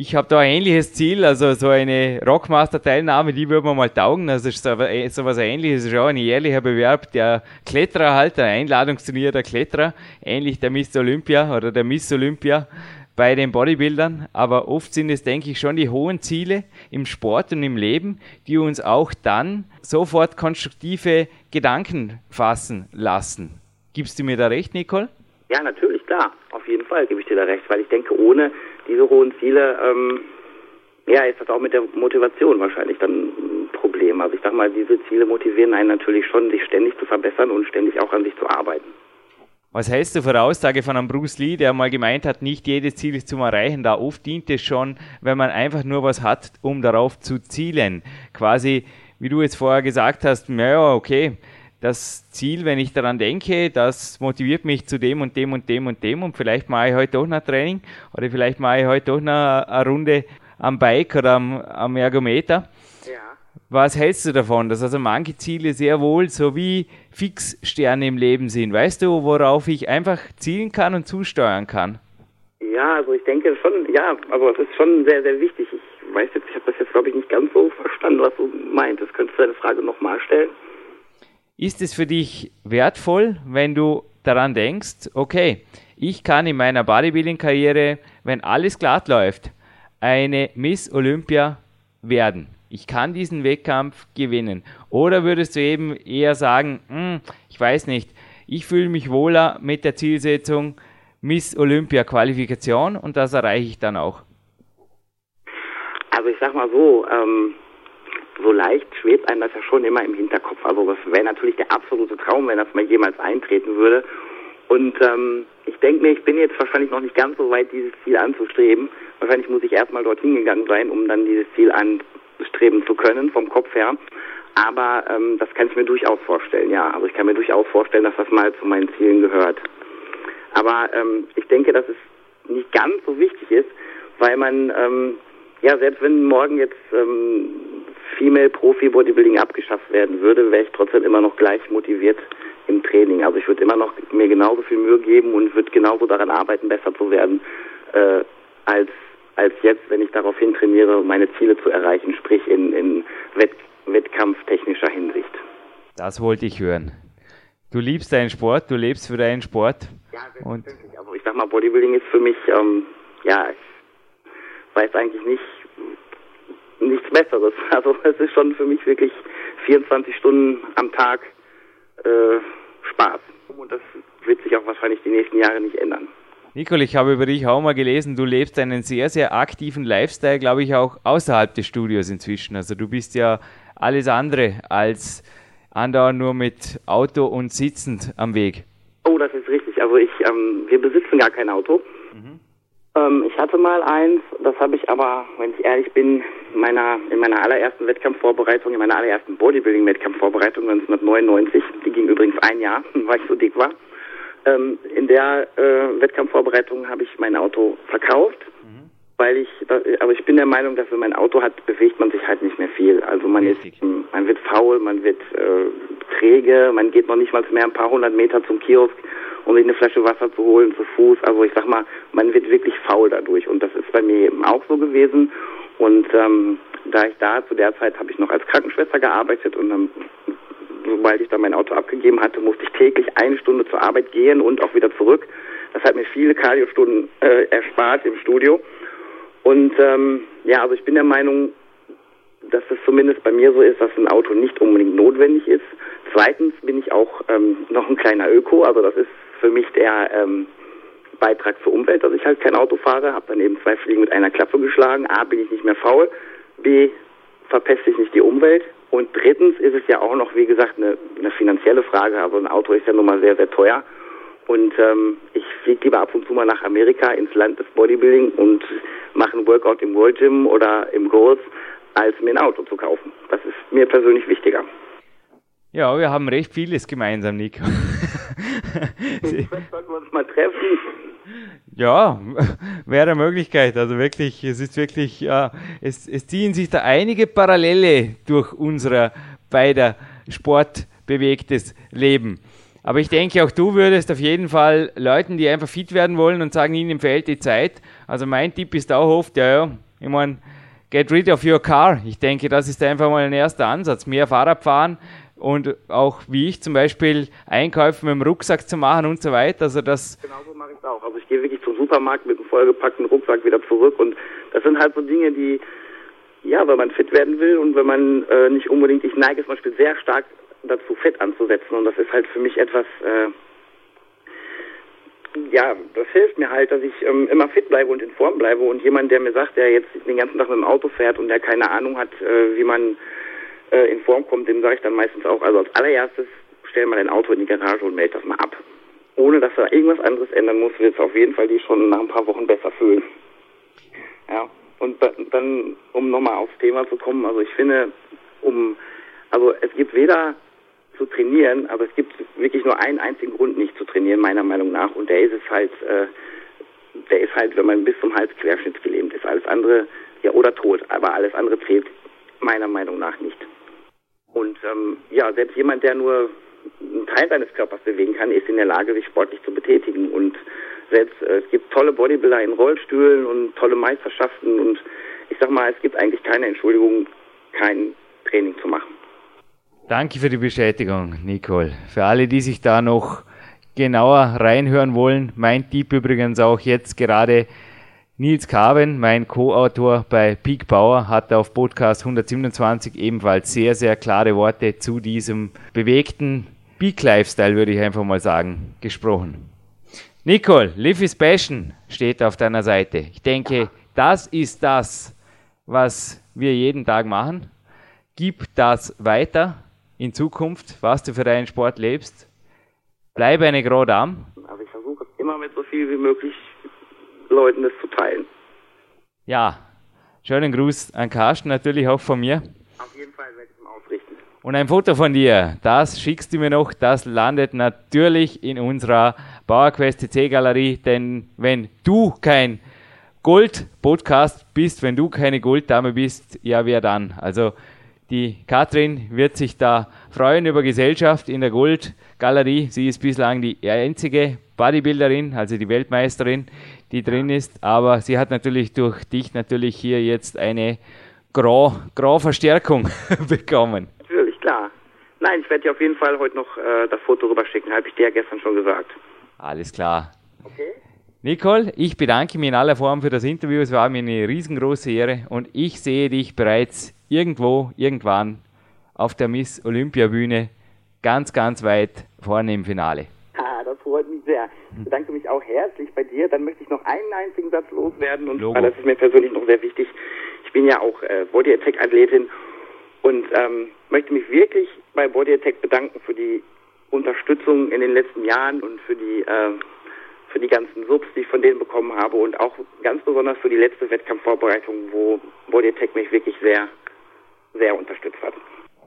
ich habe da ein ähnliches Ziel, also so eine Rockmaster-Teilnahme, die würde man mal taugen. Also ist so, so was ähnliches, ist auch ein jährlicher Bewerb der Kletterer halt, der Einladungsturnier der Kletterer, ähnlich der Miss Olympia oder der Miss Olympia bei den Bodybuildern. Aber oft sind es, denke ich, schon die hohen Ziele im Sport und im Leben, die uns auch dann sofort konstruktive Gedanken fassen lassen. Gibst du mir da recht, Nicole? Ja, natürlich, klar. Auf jeden Fall gebe ich dir da recht, weil ich denke, ohne diese hohen Ziele, ähm, ja, ist das auch mit der Motivation wahrscheinlich dann ein Problem. Also ich sag mal, diese Ziele motivieren einen natürlich schon, sich ständig zu verbessern und ständig auch an sich zu arbeiten. Was hältst du für Aussage von einem Bruce Lee, der mal gemeint hat, nicht jedes Ziel ist zum Erreichen da. Oft dient es schon, wenn man einfach nur was hat, um darauf zu zielen. Quasi, wie du jetzt vorher gesagt hast, naja, okay, das Ziel, wenn ich daran denke, das motiviert mich zu dem und dem und dem und dem und vielleicht mache ich heute doch noch Training oder vielleicht mache ich heute doch noch eine Runde am Bike oder am, am Ergometer. Ja. Was hältst du davon, dass also manche Ziele sehr wohl so wie Fixsterne im Leben sind? Weißt du, worauf ich einfach zielen kann und zusteuern kann? Ja, also ich denke schon, ja, aber es ist schon sehr, sehr wichtig. Ich weiß jetzt, ich habe das jetzt glaube ich nicht ganz so verstanden, was du meintest. Könntest du deine Frage nochmal stellen? Ist es für dich wertvoll, wenn du daran denkst, okay, ich kann in meiner Bodybuilding-Karriere, wenn alles glatt läuft, eine Miss Olympia werden? Ich kann diesen Wettkampf gewinnen. Oder würdest du eben eher sagen, hm, ich weiß nicht, ich fühle mich wohler mit der Zielsetzung Miss Olympia Qualifikation und das erreiche ich dann auch? Also ich sag mal so, ähm, so leicht schwebt einem das ja schon immer im Hinterkopf. Also das wäre natürlich der absolute Traum, wenn das mal jemals eintreten würde. Und ähm, ich denke mir, ich bin jetzt wahrscheinlich noch nicht ganz so weit, dieses Ziel anzustreben. Wahrscheinlich muss ich erstmal dorthin gegangen sein, um dann dieses Ziel anstreben zu können, vom Kopf her. Aber ähm, das kann ich mir durchaus vorstellen, ja. Also ich kann mir durchaus vorstellen, dass das mal zu meinen Zielen gehört. Aber ähm, ich denke, dass es nicht ganz so wichtig ist, weil man, ähm, ja, selbst wenn morgen jetzt ähm, Female Profi Bodybuilding abgeschafft werden würde, wäre ich trotzdem immer noch gleich motiviert im Training. Also ich würde immer noch mir genauso viel Mühe geben und würde genauso daran arbeiten, besser zu werden, äh, als, als jetzt, wenn ich daraufhin trainiere, meine Ziele zu erreichen, sprich in, in Wett wettkampftechnischer Hinsicht. Das wollte ich hören. Du liebst deinen Sport, du lebst für deinen Sport. Ja, selbstverständlich. Also ich sag mal, Bodybuilding ist für mich, ähm, ja, ich weiß eigentlich nicht, nichts Besseres. *laughs* Also es ist schon für mich wirklich 24 Stunden am Tag äh, Spaß. Und das wird sich auch wahrscheinlich die nächsten Jahre nicht ändern. Nicole, ich habe über dich auch mal gelesen, du lebst einen sehr, sehr aktiven Lifestyle, glaube ich, auch außerhalb des Studios inzwischen. Also du bist ja alles andere als andauernd nur mit Auto und sitzend am Weg. Oh, das ist richtig. Also ich, ähm, wir besitzen gar kein Auto. Ähm, ich hatte mal eins, das habe ich aber, wenn ich ehrlich bin, meiner, in meiner allerersten Wettkampfvorbereitung, in meiner allerersten Bodybuilding-Wettkampfvorbereitung 1999, die ging übrigens ein Jahr, *laughs* weil ich so dick war. Ähm, in der äh, Wettkampfvorbereitung habe ich mein Auto verkauft, mhm. weil ich, aber ich bin der Meinung, dass wenn man ein Auto hat, bewegt man sich halt nicht mehr viel. Also man Richtig. ist, man wird faul, man wird äh, träge, man geht noch nicht mal mehr ein paar hundert Meter zum Kiosk um sich eine Flasche Wasser zu holen zu Fuß. Also ich sag mal, man wird wirklich faul dadurch und das ist bei mir eben auch so gewesen. Und ähm, da ich da zu der Zeit habe ich noch als Krankenschwester gearbeitet und dann, sobald ich dann mein Auto abgegeben hatte, musste ich täglich eine Stunde zur Arbeit gehen und auch wieder zurück. Das hat mir viele Kardiostunden äh, erspart im Studio. Und ähm, ja, also ich bin der Meinung, dass es zumindest bei mir so ist, dass ein Auto nicht unbedingt notwendig ist. Zweitens bin ich auch ähm, noch ein kleiner Öko, also das ist für mich der ähm, Beitrag zur Umwelt, dass ich halt kein Auto fahre, habe dann eben zwei Fliegen mit einer Klappe geschlagen. A, bin ich nicht mehr faul, B, verpeste ich nicht die Umwelt. Und drittens ist es ja auch noch, wie gesagt, eine, eine finanzielle Frage. Also ein Auto ist ja nun mal sehr, sehr teuer. Und ähm, ich fliege lieber ab und zu mal nach Amerika ins Land des Bodybuilding und mache ein Workout im World Gym oder im Golf, als mir ein Auto zu kaufen. Das ist mir persönlich wichtiger. Ja, wir haben recht vieles gemeinsam, Nico. *laughs* Sollten wir uns mal treffen? Ja, wäre eine Möglichkeit. Also wirklich, es ist wirklich, ja, es, es ziehen sich da einige Parallele durch unser beider sportbewegtes Leben. Aber ich denke, auch du würdest auf jeden Fall Leuten, die einfach fit werden wollen und sagen, ihnen fehlt die Zeit. Also mein Tipp ist auch oft, ja, ja, ich meine, get rid of your car. Ich denke, das ist einfach mal ein erster Ansatz. Mehr Fahrrad fahren, und auch wie ich zum Beispiel Einkäufe mit dem Rucksack zu machen und so weiter. Also das genau so mache ich es auch. Also ich gehe wirklich zum Supermarkt mit einem vollgepackten Rucksack wieder zurück und das sind halt so Dinge, die ja, wenn man fit werden will und wenn man äh, nicht unbedingt, ich neige zum Beispiel sehr stark dazu, Fett anzusetzen und das ist halt für mich etwas, äh, ja, das hilft mir halt, dass ich ähm, immer fit bleibe und in Form bleibe und jemand, der mir sagt, der jetzt den ganzen Tag mit dem Auto fährt und der keine Ahnung hat, äh, wie man äh, in Form kommt, dem sage ich dann meistens auch, also als allererstes stell mal dein Auto in die Garage und melde das mal ab. Ohne dass er irgendwas anderes ändern muss, wird es auf jeden Fall die schon nach ein paar Wochen besser fühlen. Ja, und dann, um nochmal aufs Thema zu kommen, also ich finde, um, also es gibt weder zu trainieren, aber es gibt wirklich nur einen einzigen Grund, nicht zu trainieren, meiner Meinung nach, und der ist es halt, äh, der ist halt, wenn man bis zum Hals querschnittsgelähmt ist. Alles andere, ja, oder tot, aber alles andere zählt meiner Meinung nach nicht. Und ähm, ja, selbst jemand, der nur einen Teil seines Körpers bewegen kann, ist in der Lage, sich sportlich zu betätigen. Und selbst äh, es gibt tolle Bodybuilder in Rollstühlen und tolle Meisterschaften. Und ich sag mal, es gibt eigentlich keine Entschuldigung, kein Training zu machen. Danke für die Bestätigung, Nicole. Für alle, die sich da noch genauer reinhören wollen, mein Tipp übrigens auch jetzt gerade Nils Carven, mein Co-Autor bei Peak Power, hat auf Podcast 127 ebenfalls sehr, sehr klare Worte zu diesem bewegten Peak Lifestyle, würde ich einfach mal sagen, gesprochen. Nicole, Live is Passion steht auf deiner Seite. Ich denke, das ist das, was wir jeden Tag machen. Gib das weiter in Zukunft, was du für deinen Sport lebst. Bleibe eine gerade am. Aber ich versuche immer mit so viel wie möglich Leuten das zu teilen. Ja, schönen Gruß an Carsten natürlich auch von mir. Auf jeden Fall werde ich ihm ausrichten. Und ein Foto von dir, das schickst du mir noch, das landet natürlich in unserer PowerQuest CC Galerie, denn wenn du kein Gold-Podcast bist, wenn du keine Golddame bist, ja, wer dann? Also die Katrin wird sich da freuen über Gesellschaft in der Gold-Galerie. Sie ist bislang die einzige Bodybuilderin, also die Weltmeisterin, die drin ist. Aber sie hat natürlich durch dich natürlich hier jetzt eine Grau-Verstärkung *laughs* bekommen. Natürlich, klar. Nein, ich werde dir auf jeden Fall heute noch äh, das Foto rüberschicken, habe ich dir ja gestern schon gesagt. Alles klar. Okay. Nicole, ich bedanke mich in aller Form für das Interview. Es war mir eine riesengroße Ehre und ich sehe dich bereits irgendwo, irgendwann auf der Miss Olympia Bühne ganz, ganz weit vorne im Finale. Sehr. Ich bedanke mich auch herzlich bei dir. Dann möchte ich noch einen einzigen Satz loswerden und Logo. das ist mir persönlich noch sehr wichtig. Ich bin ja auch äh, Body Attack Athletin und ähm, möchte mich wirklich bei Body Attack bedanken für die Unterstützung in den letzten Jahren und für die äh, für die ganzen Subs, die ich von denen bekommen habe und auch ganz besonders für die letzte Wettkampfvorbereitung, wo Body Attack mich wirklich sehr, sehr unterstützt hat.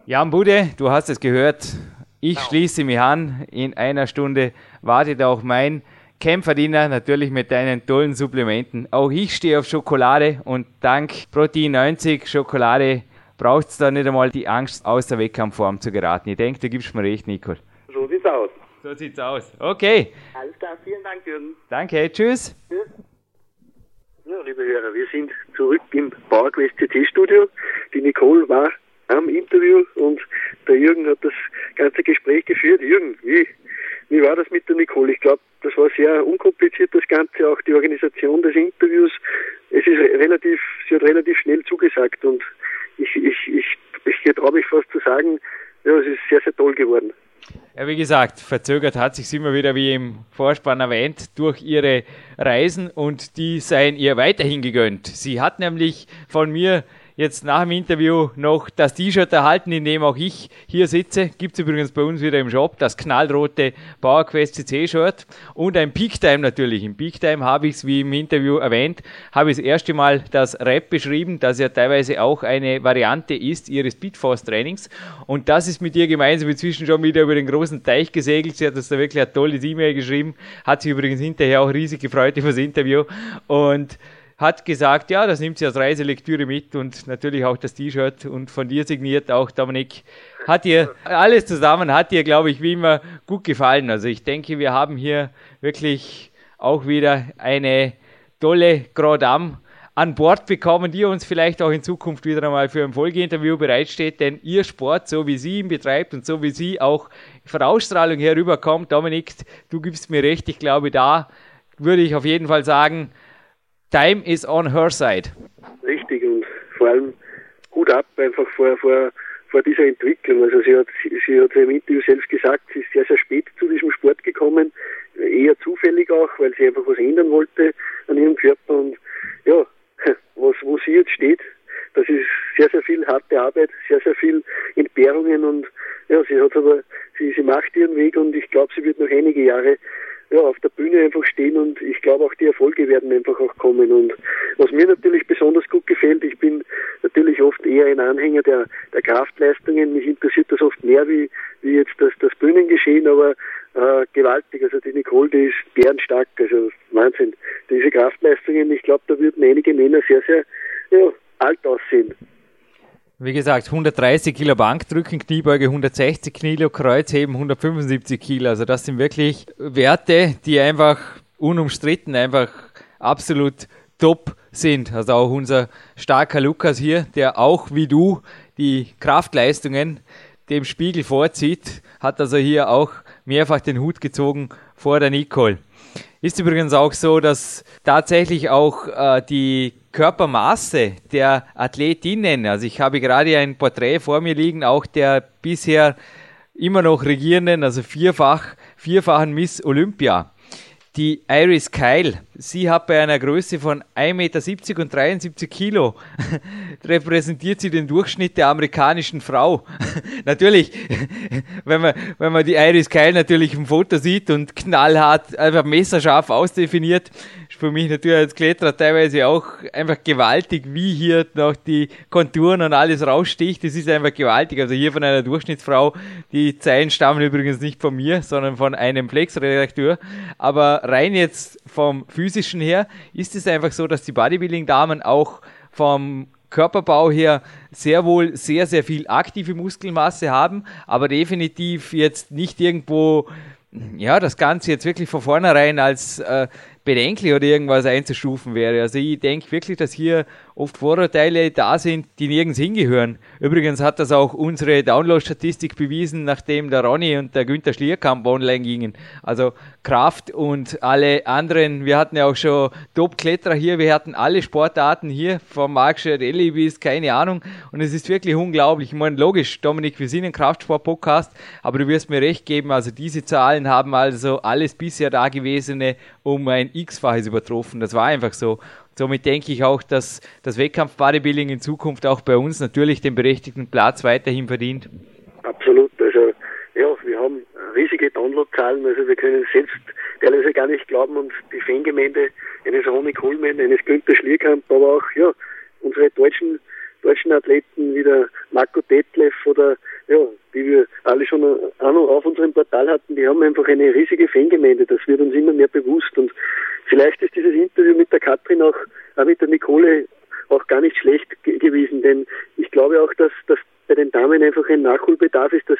Jan Bude, du hast es gehört. Ich schließe mich an. In einer Stunde wartet auch mein Kämpferdiener, natürlich mit deinen tollen Supplementen. Auch ich stehe auf Schokolade und dank Protein 90 Schokolade braucht es da nicht einmal die Angst, aus der Wettkampfform zu geraten. Ich denke, du gibst mir recht, Nicole. So sieht's aus. So sieht's aus. Okay, Alles klar, vielen Dank, Jürgen. danke, tschüss. Ja, liebe Hörer, wir sind zurück im PowerQuest CT Studio. Die Nicole war am Interview und der Jürgen hat das ganze Gespräch geführt. Jürgen, wie, wie war das mit der Nicole? Ich glaube, das war sehr unkompliziert, das Ganze, auch die Organisation des Interviews. Es ist relativ, sie hat relativ schnell zugesagt und ich, ich, ich, ich traue mich fast zu sagen, ja, es ist sehr, sehr toll geworden. Ja, wie gesagt, verzögert hat sich immer wieder, wie im Vorspann erwähnt, durch ihre Reisen und die seien ihr weiterhin gegönnt. Sie hat nämlich von mir jetzt nach dem Interview noch das T-Shirt erhalten, in dem auch ich hier sitze. Gibt es übrigens bei uns wieder im Shop, das knallrote PowerQuest CC-Shirt und ein Peak Time natürlich. Im Peak Time habe ich es, wie im Interview erwähnt, habe ich das erste Mal das Rap beschrieben, das ja teilweise auch eine Variante ist ihres Speedforce-Trainings. Und das ist mit ihr gemeinsam inzwischen schon wieder über den großen Teich gesegelt. Sie hat uns da wirklich ein tolles E-Mail geschrieben, hat sich übrigens hinterher auch riesig gefreut über das Interview. Und hat gesagt, ja, das nimmt sie als Reiselektüre mit und natürlich auch das T-Shirt und von dir signiert auch Dominik. Hat ihr alles zusammen, hat ihr, glaube ich, wie immer gut gefallen. Also ich denke, wir haben hier wirklich auch wieder eine tolle Grand Dame an Bord bekommen, die uns vielleicht auch in Zukunft wieder einmal für ein Folgeinterview bereitsteht, denn ihr Sport, so wie sie ihn betreibt und so wie sie auch von Ausstrahlung herüberkommt, Dominik, du gibst mir recht, ich glaube, da würde ich auf jeden Fall sagen, Time is on her side. Richtig und vor allem Hut ab einfach vor, vor, vor dieser Entwicklung. Also sie hat, sie, sie hat im Interview selbst gesagt, sie ist sehr, sehr spät zu diesem Sport gekommen, eher zufällig auch, weil sie einfach was ändern wollte an ihrem Körper und ja, *laughs* was, wo sie jetzt steht, das ist sehr, sehr viel harte Arbeit, sehr, sehr viel Entbehrungen und ja, sie hat aber, sie, sie macht ihren Weg und ich glaube, sie wird noch einige Jahre ja, auf der Bühne einfach stehen und ich glaube auch die Erfolge werden einfach auch kommen. Und was mir natürlich besonders gut gefällt, ich bin natürlich oft eher ein Anhänger der, der Kraftleistungen. Mich interessiert das oft mehr wie, wie jetzt das, das Bühnengeschehen, aber äh, gewaltig. Also die Nicole, die ist bärenstark, also Wahnsinn. Diese Kraftleistungen, ich glaube, da würden einige Männer sehr, sehr ja, alt aussehen. Wie gesagt, 130 Kilo Bankdrücken, Kniebeuge 160 Kilo, Kreuzheben 175 Kilo. Also das sind wirklich Werte, die einfach unumstritten einfach absolut top sind. Also auch unser starker Lukas hier, der auch wie du die Kraftleistungen dem Spiegel vorzieht, hat also hier auch mehrfach den Hut gezogen vor der Nicole. Ist übrigens auch so, dass tatsächlich auch äh, die Körpermaße der Athletinnen, also ich habe gerade ein Porträt vor mir liegen, auch der bisher immer noch regierenden, also vierfach, vierfachen Miss Olympia. Die Iris Kyle, sie hat bei einer Größe von 1,70 Meter und 73 Kilo, *laughs* repräsentiert sie den Durchschnitt der amerikanischen Frau. *laughs* natürlich, *laughs* wenn man, wenn man die Iris Kyle natürlich im Foto sieht und knallhart, einfach messerscharf ausdefiniert, für mich natürlich als Kletterer teilweise auch einfach gewaltig, wie hier noch die Konturen und alles raussticht. Das ist einfach gewaltig. Also hier von einer Durchschnittsfrau, die Zeilen stammen übrigens nicht von mir, sondern von einem Flex-Redakteur. Aber rein jetzt vom physischen her ist es einfach so, dass die Bodybuilding-Damen auch vom Körperbau her sehr wohl sehr, sehr viel aktive Muskelmasse haben, aber definitiv jetzt nicht irgendwo, ja, das Ganze jetzt wirklich von vornherein als äh, bedenklich oder irgendwas einzustufen wäre. Also ich denke wirklich, dass hier oft Vorurteile da sind, die nirgends hingehören. Übrigens hat das auch unsere Download-Statistik bewiesen, nachdem der Ronny und der Günther Schlierkamp online gingen. Also Kraft und alle anderen, wir hatten ja auch schon Top-Kletterer hier, wir hatten alle Sportarten hier, vom Marc Schiarelli bis keine Ahnung und es ist wirklich unglaublich. Ich meine, logisch, Dominik, wir sind ein Kraftsport-Podcast, aber du wirst mir recht geben, also diese Zahlen haben also alles bisher Dagewesene um ein X-faches übertroffen. Das war einfach so. Somit denke ich auch, dass das Wettkampf-Bodybuilding in Zukunft auch bei uns natürlich den berechtigten Platz weiterhin verdient. Absolut. Also ja, wir haben riesige Downloadzahlen, also wir können selbst teilweise gar nicht glauben und die Fangemeinde eines Ronny Kohlmann, eines Günther Schlierkamp, aber auch ja, unsere deutschen deutschen Athleten wie der Marco Detlef oder ja, die wir alle schon auf unserem Portal hatten, die haben einfach eine riesige Fangemeinde. Das wird uns immer mehr bewusst. Und vielleicht ist dieses Interview mit der Katrin auch, auch mit der Nicole auch gar nicht schlecht gewesen, denn ich glaube auch, dass, dass bei den Damen einfach ein Nachholbedarf ist, dass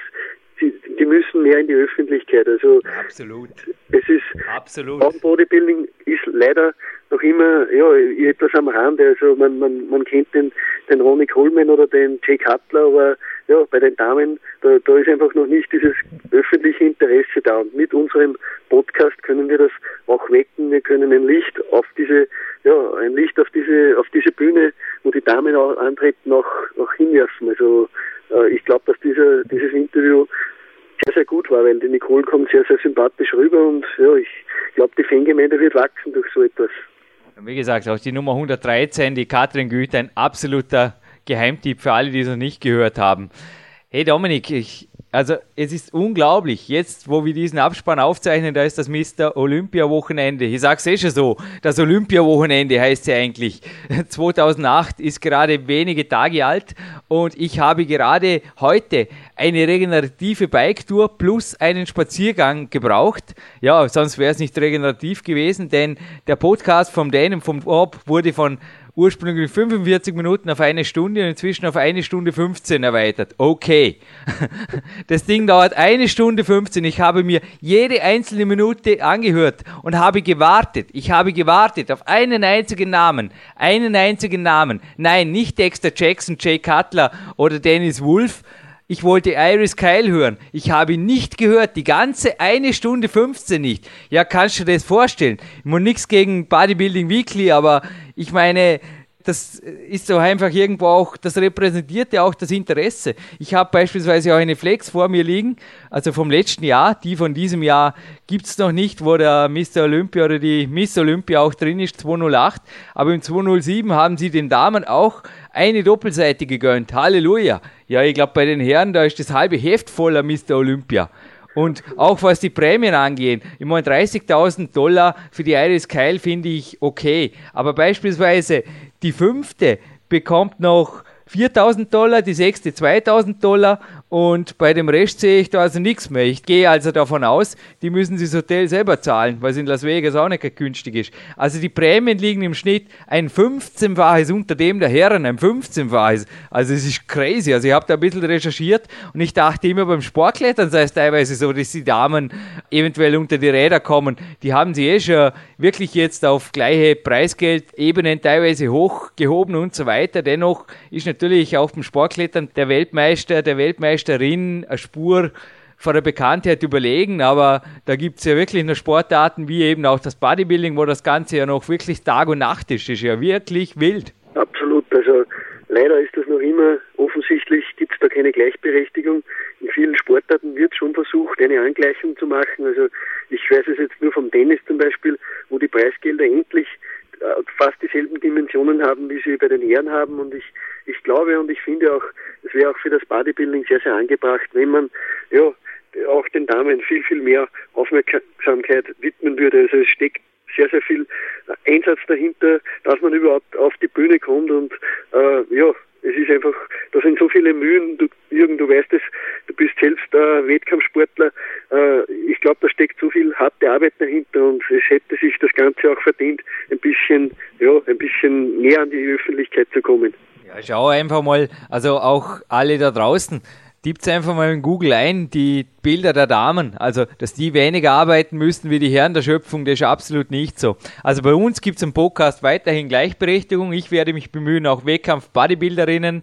die, die müssen mehr in die Öffentlichkeit. Also absolut. Es ist absolut. Bodybuilding ist leider noch immer ja etwas am Rande. Also man man man kennt den den Ronnie Coleman oder den Jay Cutler, aber ja bei den Damen da, da ist einfach noch nicht dieses öffentliche Interesse da. Und mit unserem Podcast können wir das auch wecken. Wir können ein Licht auf diese ja ein Licht auf diese auf diese Bühne, wo die Damen auch antreten, auch, auch hinwerfen. Also ich glaube, dass dieser, dieses Interview sehr, sehr gut war, weil die Nicole kommt sehr, sehr sympathisch rüber und ja, ich glaube, die Fangemeinde wird wachsen durch so etwas. Wie gesagt, auch die Nummer 113, die Katrin Güter, ein absoluter Geheimtipp für alle, die es noch nicht gehört haben. Hey Dominik, ich also es ist unglaublich. Jetzt, wo wir diesen Abspann aufzeichnen, da ist das Mr. Olympia-Wochenende. Ich sag's eh schon so. Das Olympia-Wochenende heißt ja eigentlich. *laughs* 2008 ist gerade wenige Tage alt und ich habe gerade heute eine regenerative Bike-Tour plus einen Spaziergang gebraucht. Ja, sonst wäre es nicht regenerativ gewesen, denn der Podcast vom Dänen, vom Orb, wurde von ursprünglich 45 Minuten auf eine Stunde und inzwischen auf eine Stunde 15 erweitert. Okay. *laughs* Das Ding dauert eine Stunde 15. Ich habe mir jede einzelne Minute angehört und habe gewartet. Ich habe gewartet auf einen einzigen Namen. Einen einzigen Namen. Nein, nicht Dexter Jackson, Jay Cutler oder Dennis Wolf, ich wollte Iris Kyle hören. Ich habe ihn nicht gehört. Die ganze eine Stunde 15 nicht. Ja, kannst du dir das vorstellen? Ich muss nichts gegen Bodybuilding Weekly, aber ich meine, das ist so einfach irgendwo auch, das repräsentiert ja auch das Interesse. Ich habe beispielsweise auch eine Flex vor mir liegen, also vom letzten Jahr, die von diesem Jahr gibt es noch nicht, wo der Mr. Olympia oder die Miss Olympia auch drin ist, 208. Aber im 207 haben sie den Damen auch eine Doppelseite gegönnt. Halleluja. Ja, ich glaube, bei den Herren, da ist das halbe Heft voller Mr. Olympia. Und auch was die Prämien angeht, ich meine 30.000 Dollar für die Iris Kyle finde ich okay. Aber beispielsweise die fünfte bekommt noch 4000 Dollar, die sechste 2000 Dollar und bei dem Rest sehe ich da also nichts mehr. Ich gehe also davon aus, die müssen sich das Hotel selber zahlen, weil es in Las Vegas auch nicht günstig ist. Also die Prämien liegen im Schnitt ein 15-faches unter dem der Herren, ein 15-faches. Also es ist crazy. Also ich habe da ein bisschen recherchiert und ich dachte immer beim Sportklettern sei es teilweise so, dass die Damen eventuell unter die Räder kommen. Die haben sie eh schon wirklich jetzt auf gleiche Preisgeldebenen teilweise hochgehoben und so weiter. Dennoch ist natürlich auch beim Sportklettern der Weltmeister, der Weltmeister Meisterin eine Spur vor der Bekanntheit überlegen, aber da gibt es ja wirklich noch Sportarten wie eben auch das Bodybuilding, wo das Ganze ja noch wirklich Tag und Nacht ist. Ist ja wirklich wild. Absolut, also leider ist das noch immer, offensichtlich gibt es da keine Gleichberechtigung. In vielen Sportarten wird schon versucht, eine Angleichung zu machen. Also ich weiß es jetzt nur vom Tennis zum Beispiel, wo die Preisgelder endlich äh, fast dieselben Dimensionen haben, wie sie bei den Herren haben. Und ich, ich glaube und ich finde auch, es wäre auch für das Bodybuilding sehr, sehr angebracht, wenn man ja auch den Damen viel, viel mehr Aufmerksamkeit widmen würde. Also es steckt sehr, sehr viel Einsatz dahinter, dass man überhaupt auf die Bühne kommt und äh, ja, es ist einfach, da sind so viele Mühen, du, Jürgen, du weißt es, du bist selbst äh, Wettkampfsportler. Äh, ich glaube, da steckt so viel harte Arbeit dahinter und es hätte sich das Ganze auch verdient, ein bisschen, ja, ein bisschen näher an die Öffentlichkeit zu kommen. Ja, schau einfach mal, also auch alle da draußen, Tippt einfach mal in Google ein, die Bilder der Damen. Also, dass die weniger arbeiten müssten wie die Herren der Schöpfung, das ist absolut nicht so. Also bei uns gibt es im Podcast weiterhin Gleichberechtigung. Ich werde mich bemühen, auch Wettkampf-Bodybuilderinnen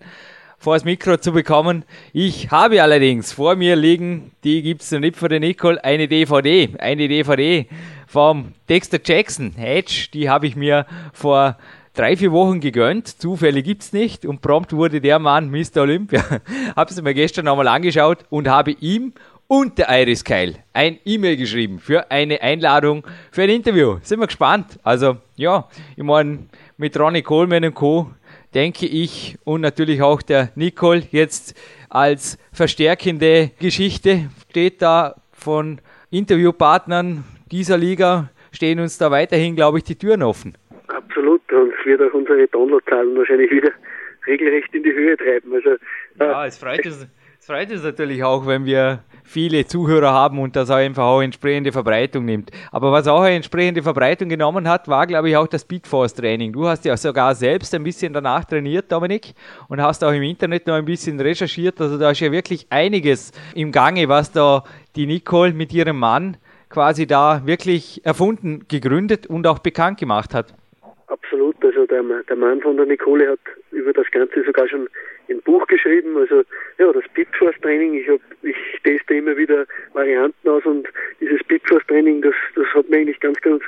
vor das Mikro zu bekommen. Ich habe allerdings vor mir liegen, die gibt es noch nicht von der Nicole, eine DVD. Eine DVD vom Dexter Jackson Hedge. Die habe ich mir vor drei, vier Wochen gegönnt. Zufälle gibt's nicht. Und prompt wurde der Mann Mr. Olympia. *laughs* habe es mir gestern nochmal angeschaut und habe ihm und der Iris Keil ein E-Mail geschrieben für eine Einladung für ein Interview. Sind wir gespannt. Also, ja, ich meine, mit Ronnie Coleman und Co. denke ich und natürlich auch der Nicole jetzt als verstärkende Geschichte steht da von Interviewpartnern dieser Liga stehen uns da weiterhin, glaube ich, die Türen offen. Absolut, und es wird auch unsere Downloadzahlen wahrscheinlich wieder regelrecht in die Höhe treiben. Also, äh, ja, es freut, uns, es freut uns natürlich auch, wenn wir viele Zuhörer haben und das auch einfach auch entsprechende Verbreitung nimmt. Aber was auch eine entsprechende Verbreitung genommen hat, war, glaube ich, auch das Speedforce-Training. Du hast ja sogar selbst ein bisschen danach trainiert, Dominik, und hast auch im Internet noch ein bisschen recherchiert. Also da ist ja wirklich einiges im Gange, was da die Nicole mit ihrem Mann quasi da wirklich erfunden, gegründet und auch bekannt gemacht hat. Absolut, also der, der Mann von der Nicole hat über das Ganze sogar schon ein Buch geschrieben. Also ja, das Pitforce Training, ich hab, ich teste immer wieder Varianten aus und dieses Pitforce Training, das, das hat mir eigentlich ganz, ganz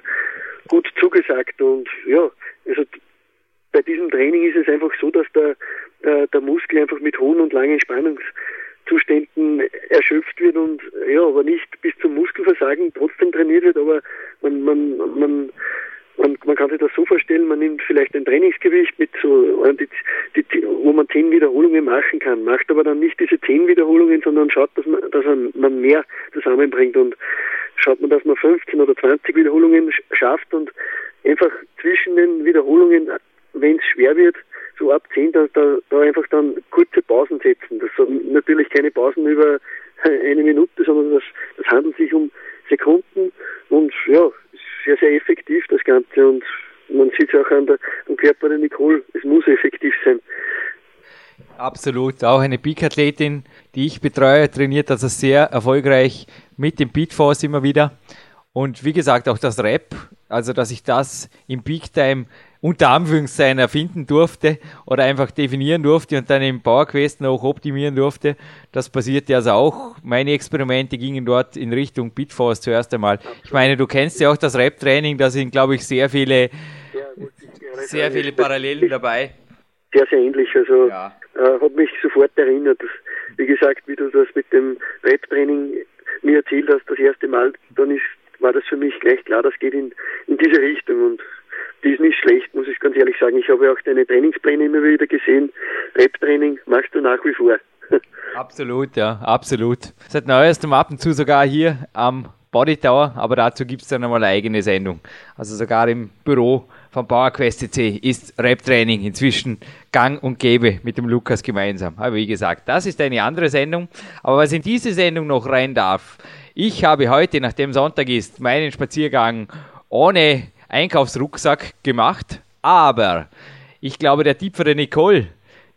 gut zugesagt. Und ja, also bei diesem Training ist es einfach so, dass der, der, der Muskel einfach mit hohen und langen Spannungszuständen erschöpft wird und ja, aber nicht bis zum Muskelversagen trotzdem trainiert wird, aber man, man, man man, man kann sich das so vorstellen, man nimmt vielleicht ein Trainingsgewicht mit so, die, die, wo man zehn Wiederholungen machen kann, macht aber dann nicht diese zehn Wiederholungen, sondern schaut, dass man, dass man mehr zusammenbringt und schaut man, dass man 15 oder 20 Wiederholungen schafft und einfach zwischen den Wiederholungen, wenn es schwer wird, so ab 10, da, da, da einfach dann kurze Pausen setzen. Das sind natürlich keine Pausen über *laughs* eine Minute, sondern das, das handelt sich um Sekunden und ja, sehr, sehr effektiv, das Ganze. Und man sieht es auch an der, am Körper der Nicole, es muss effektiv sein. Absolut, auch eine Peak-Athletin, die ich betreue, trainiert also sehr erfolgreich mit dem Beatforce immer wieder. Und wie gesagt, auch das Rap, also dass ich das im Peak Time unter Anführungszeichen erfinden durfte oder einfach definieren durfte und dann im PowerQuest noch optimieren durfte. Das passierte also auch. Meine Experimente gingen dort in Richtung Bitforce zuerst einmal. Ich meine, du kennst ja auch das Rap-Training, da sind, glaube ich, sehr viele, sehr viele Parallelen dabei. Sehr, sehr ähnlich. Also ja. äh, hat mich sofort erinnert. Dass, wie gesagt, wie du das mit dem Rap-Training mir erzählt hast, das erste Mal, dann ist, war das für mich gleich klar, das geht in, in diese Richtung und die ist nicht schlecht, muss ich ganz ehrlich sagen. Ich habe auch deine Trainingspläne immer wieder gesehen. Rap-Training machst du nach wie vor. *laughs* absolut, ja, absolut. Seit neuestem ab und zu sogar hier am Body Tower, aber dazu gibt es dann nochmal eine eigene Sendung. Also sogar im Büro von PowerQuest CC ist Rap-Training inzwischen gang und gäbe mit dem Lukas gemeinsam. Aber wie gesagt, das ist eine andere Sendung. Aber was in diese Sendung noch rein darf, ich habe heute, nachdem Sonntag ist, meinen Spaziergang ohne Einkaufsrucksack gemacht. Aber ich glaube, der Tipp für den Nicole,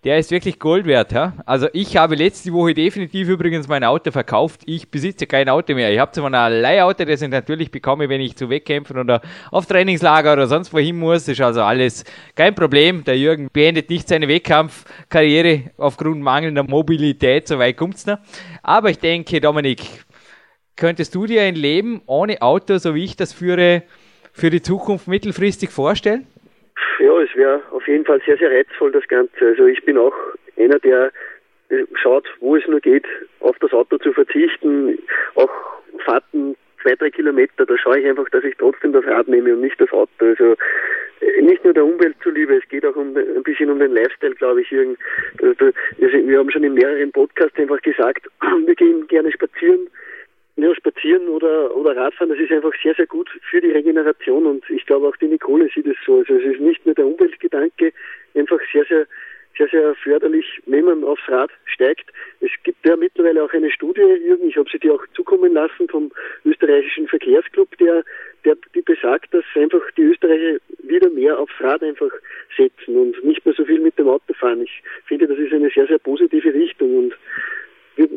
der ist wirklich Gold wert. Ja? Also ich habe letzte Woche definitiv übrigens mein Auto verkauft. Ich besitze kein Auto mehr. Ich habe zwar ein Leihauto, das ich natürlich bekomme, wenn ich zu Wettkämpfen oder auf Trainingslager oder sonst wohin muss. Ist also alles kein Problem. Der Jürgen beendet nicht seine Wettkampfkarriere aufgrund mangelnder Mobilität. So weit kommt es noch. Aber ich denke, Dominik, könntest du dir ein Leben ohne Auto, so wie ich das führe, für die Zukunft mittelfristig vorstellen? Ja, es wäre auf jeden Fall sehr, sehr reizvoll, das Ganze. Also ich bin auch einer, der schaut, wo es nur geht, auf das Auto zu verzichten, auch Fahrten zwei, drei Kilometer, da schaue ich einfach, dass ich trotzdem das Rad nehme und nicht das Auto. Also äh, nicht nur der Umwelt zuliebe, es geht auch um ein bisschen um den Lifestyle, glaube ich. Wir haben schon in mehreren Podcasts einfach gesagt, *clears throat* wir gehen gerne spazieren, ja, spazieren oder, oder Radfahren, das ist einfach sehr, sehr gut für die Regeneration und ich glaube auch die Nicole sieht es so. Also es ist nicht nur der Umweltgedanke, einfach sehr, sehr, sehr, sehr förderlich, wenn man aufs Rad steigt. Es gibt ja mittlerweile auch eine Studie, Jürgen, ich habe sie dir auch zukommen lassen vom österreichischen Verkehrsclub, der, der die besagt, dass einfach die Österreicher wieder mehr aufs Rad einfach setzen und nicht mehr so viel mit dem Auto fahren. Ich finde, das ist eine sehr, sehr positive Richtung und wir,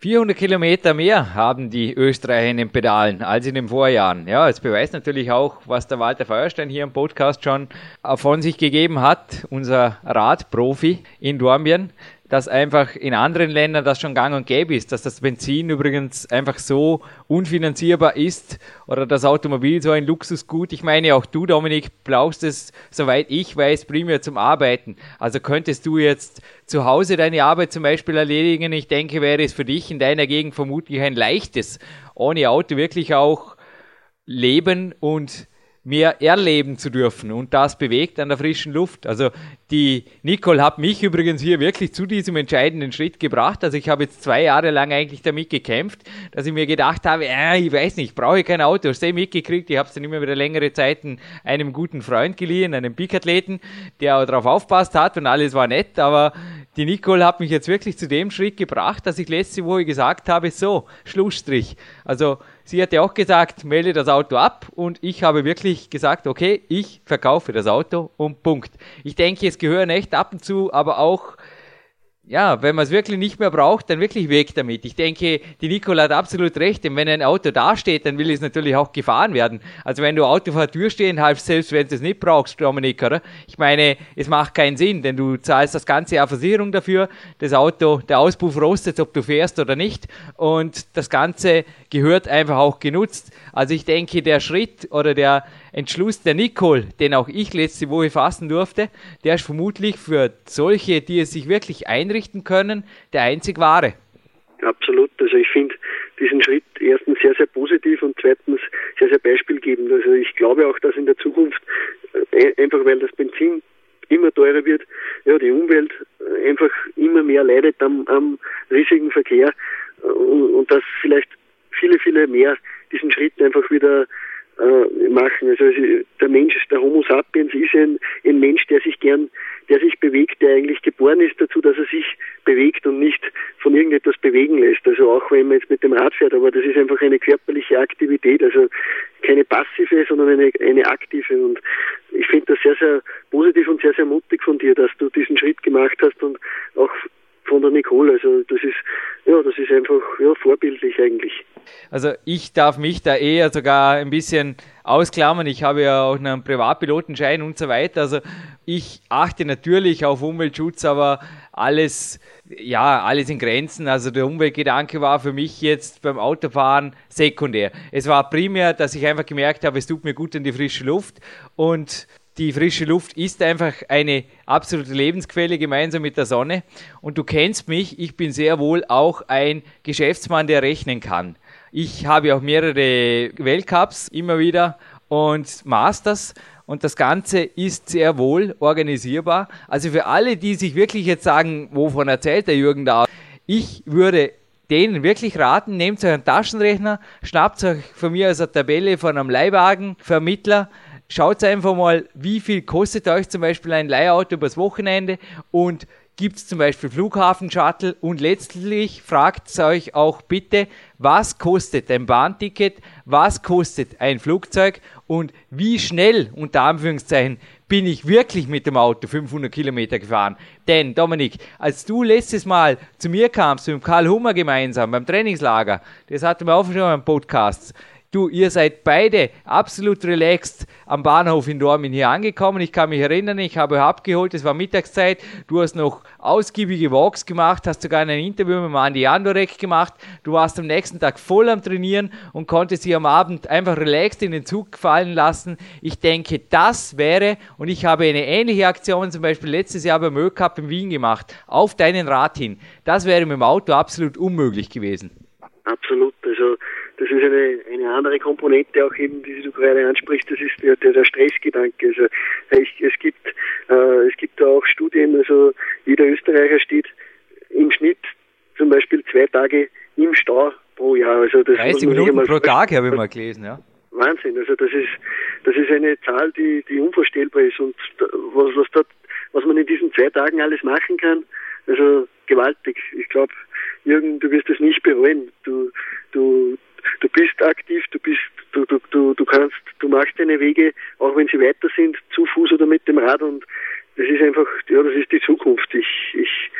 400 Kilometer mehr haben die Österreicher in den Pedalen als in den Vorjahren. Ja, es beweist natürlich auch, was der Walter Feuerstein hier im Podcast schon von sich gegeben hat, unser Radprofi in Dornbirn dass einfach in anderen Ländern das schon gang und gäbe ist, dass das Benzin übrigens einfach so unfinanzierbar ist oder das Automobil so ein Luxusgut. Ich meine, auch du, Dominik, brauchst es, soweit ich weiß, primär zum Arbeiten. Also könntest du jetzt zu Hause deine Arbeit zum Beispiel erledigen. Ich denke, wäre es für dich in deiner Gegend vermutlich ein leichtes, ohne Auto wirklich auch leben und mehr erleben zu dürfen und das bewegt an der frischen Luft. Also die Nicole hat mich übrigens hier wirklich zu diesem entscheidenden Schritt gebracht. Also ich habe jetzt zwei Jahre lang eigentlich damit gekämpft, dass ich mir gedacht habe, äh, ich weiß nicht, brauche ich kein Auto. Hast du mitgekriegt? Ich habe es dann immer wieder längere Zeiten einem guten Freund geliehen, einem Peak-Athleten, der darauf aufpasst hat und alles war nett, aber die Nicole hat mich jetzt wirklich zu dem Schritt gebracht, dass ich letzte Woche gesagt habe, so, Schlussstrich. Also sie hatte auch gesagt, melde das Auto ab und ich habe wirklich gesagt, okay, ich verkaufe das Auto und Punkt. Ich denke, es gehören echt ab und zu aber auch ja, wenn man es wirklich nicht mehr braucht, dann wirklich weg damit. Ich denke, die Nicole hat absolut recht, denn wenn ein Auto dasteht, dann will es natürlich auch gefahren werden. Also wenn du Auto vor der Tür stehen halb selbst wenn du es nicht brauchst, Dominik, oder? Ich meine, es macht keinen Sinn, denn du zahlst das ganze Jahr Versicherung dafür, das Auto, der Auspuff rostet, ob du fährst oder nicht und das Ganze gehört einfach auch genutzt. Also ich denke, der Schritt oder der Entschluss der Nicole, den auch ich letzte Woche fassen durfte, der ist vermutlich für solche, die es sich wirklich einrichten können, der einzig wahre. Absolut. Also ich finde diesen Schritt erstens sehr, sehr positiv und zweitens sehr, sehr beispielgebend. Also ich glaube auch, dass in der Zukunft, äh, einfach weil das Benzin immer teurer wird, ja, die Umwelt einfach immer mehr leidet am, am riesigen Verkehr und, und dass vielleicht viele, viele mehr diesen Schritt einfach wieder äh, machen. Also, der Mensch, der Homo sapiens ist ein, ein Mensch, der sich gern, der sich bewegt, der eigentlich geboren ist dazu, dass er sich bewegt und nicht von irgendetwas bewegen lässt. Also auch wenn man jetzt mit dem Rad fährt, aber das ist einfach eine körperliche Aktivität, also keine passive, sondern eine, eine aktive. Und ich finde das sehr, sehr positiv und sehr, sehr mutig von dir, dass du diesen Schritt gemacht hast und auch von der Nicole. Also das ist, ja, das ist einfach ja, vorbildlich eigentlich. Also ich darf mich da eher sogar ein bisschen ausklammern. Ich habe ja auch einen Privatpilotenschein und so weiter. Also ich achte natürlich auf Umweltschutz, aber alles, ja, alles in Grenzen. Also der Umweltgedanke war für mich jetzt beim Autofahren sekundär. Es war primär, dass ich einfach gemerkt habe, es tut mir gut in die frische Luft und die frische Luft ist einfach eine absolute Lebensquelle gemeinsam mit der Sonne. Und du kennst mich, ich bin sehr wohl auch ein Geschäftsmann, der rechnen kann. Ich habe auch mehrere Weltcups immer wieder und Masters und das Ganze ist sehr wohl organisierbar. Also für alle, die sich wirklich jetzt sagen, wovon erzählt der Jürgen da? Ich würde denen wirklich raten, nehmt euch einen Taschenrechner, schnappt euch von mir aus eine Tabelle von einem Leihwagenvermittler, Schaut einfach mal, wie viel kostet euch zum Beispiel ein Leihauto übers Wochenende und gibt es zum Beispiel Flughafen-Shuttle? Und letztlich fragt euch auch bitte, was kostet ein Bahnticket, was kostet ein Flugzeug? Und wie schnell, unter Anführungszeichen, bin ich wirklich mit dem Auto 500 Kilometer gefahren. Denn, Dominik, als du letztes Mal zu mir kamst, mit Karl Hummer gemeinsam beim Trainingslager, das hatten wir auch schon im Podcast, Du, ihr seid beide absolut relaxed am Bahnhof in Dormin hier angekommen. Ich kann mich erinnern, ich habe abgeholt, es war Mittagszeit. Du hast noch ausgiebige Walks gemacht, hast sogar ein Interview mit Andi Andorek gemacht. Du warst am nächsten Tag voll am Trainieren und konntest sie am Abend einfach relaxed in den Zug fallen lassen. Ich denke, das wäre, und ich habe eine ähnliche Aktion zum Beispiel letztes Jahr beim Cup in Wien gemacht, auf deinen Rad hin. Das wäre mit dem Auto absolut unmöglich gewesen. Absolut. Also das ist eine, eine andere Komponente auch eben, die du gerade ansprichst, das ist der, der, Stressgedanke. Also ich, es gibt äh, es gibt da auch Studien, also jeder Österreicher steht im Schnitt zum Beispiel zwei Tage im Stau pro Jahr. Also das 30 Minuten pro Tag habe ich mal gelesen, ja. Wahnsinn. Also das ist das ist eine Zahl, die, die unvorstellbar ist und was, was dort, was man in diesen zwei Tagen alles machen kann, also gewaltig. Ich glaube, Jürgen, du wirst es nicht bereuen. Du, du, du bist aktiv, du bist, du, du, du, du kannst, du machst deine Wege, auch wenn sie weiter sind, zu Fuß oder mit dem Rad und das ist einfach, ja, das ist die Zukunft. Ich, ich,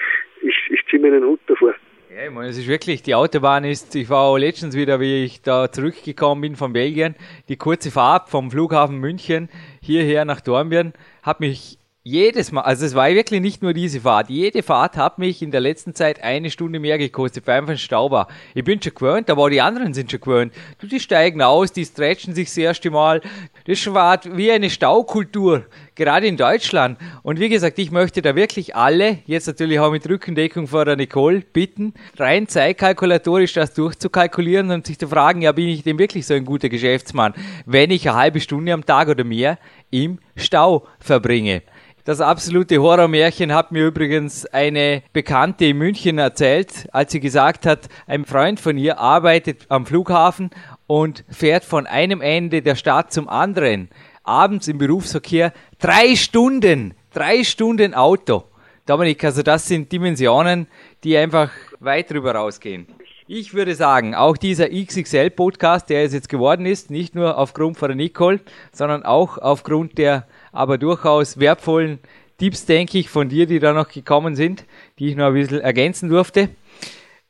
ich, ich ziehe meinen Hut davor. Ja, Ja, es ist wirklich, die Autobahn ist, ich war auch letztens wieder, wie ich da zurückgekommen bin von Belgien, die kurze Fahrt vom Flughafen München hierher nach Dornbirn hat mich jedes Mal, also es war wirklich nicht nur diese Fahrt, jede Fahrt hat mich in der letzten Zeit eine Stunde mehr gekostet, weil einfach ein Stau war. Ich bin schon gewöhnt, aber auch die anderen sind schon gewöhnt. Du, die steigen aus, die stretchen sich das erste Mal. Das war wie eine Staukultur, gerade in Deutschland. Und wie gesagt, ich möchte da wirklich alle, jetzt natürlich auch mit Rückendeckung vor der Nicole, bitten, rein zeitkalkulatorisch das durchzukalkulieren und sich zu fragen, ja, bin ich denn wirklich so ein guter Geschäftsmann, wenn ich eine halbe Stunde am Tag oder mehr im Stau verbringe. Das absolute Horrormärchen hat mir übrigens eine Bekannte in München erzählt, als sie gesagt hat, ein Freund von ihr arbeitet am Flughafen und fährt von einem Ende der Stadt zum anderen. Abends im Berufsverkehr drei Stunden, drei Stunden Auto. Dominik, also das sind Dimensionen, die einfach weit drüber rausgehen. Ich würde sagen, auch dieser XXL-Podcast, der es jetzt geworden ist, nicht nur aufgrund von der Nicole, sondern auch aufgrund der aber durchaus wertvollen Tipps, denke ich, von dir, die da noch gekommen sind, die ich noch ein bisschen ergänzen durfte,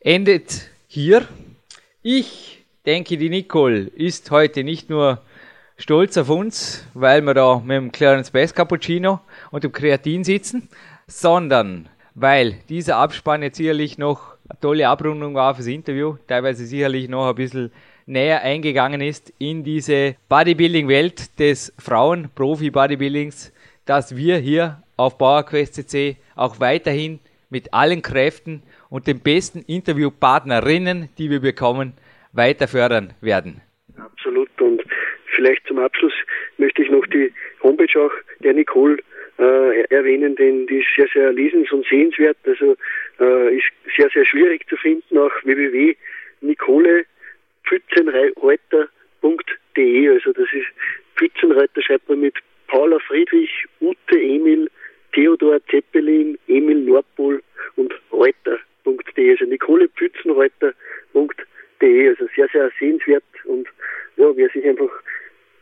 endet hier. Ich denke, die Nicole ist heute nicht nur stolz auf uns, weil wir da mit dem Clarence Bass Cappuccino und dem Kreatin sitzen, sondern weil dieser Abspann jetzt sicherlich noch eine tolle Abrundung war fürs Interview, teilweise sicherlich noch ein bisschen näher eingegangen ist in diese Bodybuilding-Welt des Frauen-Profi-Bodybuildings, dass wir hier auf PowerQuest CC auch weiterhin mit allen Kräften und den besten Interviewpartnerinnen, die wir bekommen, weiter fördern werden. Absolut. Und vielleicht zum Abschluss möchte ich noch die Homepage auch der Nicole äh, erwähnen, denn die ist sehr, sehr lesens- und sehenswert. Also äh, ist sehr, sehr schwierig zu finden. Auch www.nicole.com pfützenreiter.de. Also das ist Pfützenreiter schreibt man mit Paula Friedrich, Ute Emil, Theodor Zeppelin, Emil Nordpol und Reuter.de. Also Nicole Pfützenreuter.de. Also sehr, sehr sehenswert und ja, wer sich einfach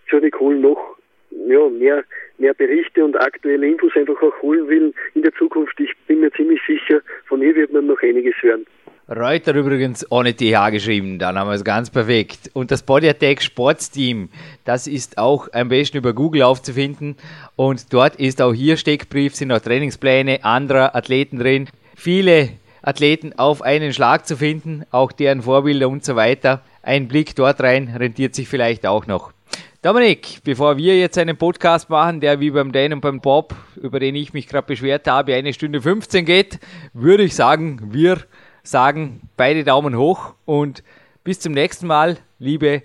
zur Nicole noch ja, mehr, mehr Berichte und aktuelle Infos einfach auch holen will in der Zukunft, ich bin mir ziemlich sicher, von ihr wird man noch einiges hören. Reuter übrigens ohne TH geschrieben, dann haben wir es ganz perfekt. Und das Body Attack Sportsteam, das ist auch am besten über Google aufzufinden. Und dort ist auch hier Steckbrief, sind auch Trainingspläne anderer Athleten drin. Viele Athleten auf einen Schlag zu finden, auch deren Vorbilder und so weiter. Ein Blick dort rein rentiert sich vielleicht auch noch. Dominik, bevor wir jetzt einen Podcast machen, der wie beim Dan und beim Bob, über den ich mich gerade beschwert habe, eine Stunde 15 geht, würde ich sagen, wir sagen beide Daumen hoch und bis zum nächsten Mal, liebe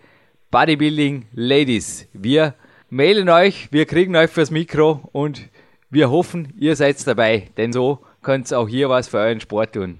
Bodybuilding Ladies. Wir mailen euch, wir kriegen euch fürs Mikro und wir hoffen, ihr seid dabei, denn so könnt ihr auch hier was für euren Sport tun.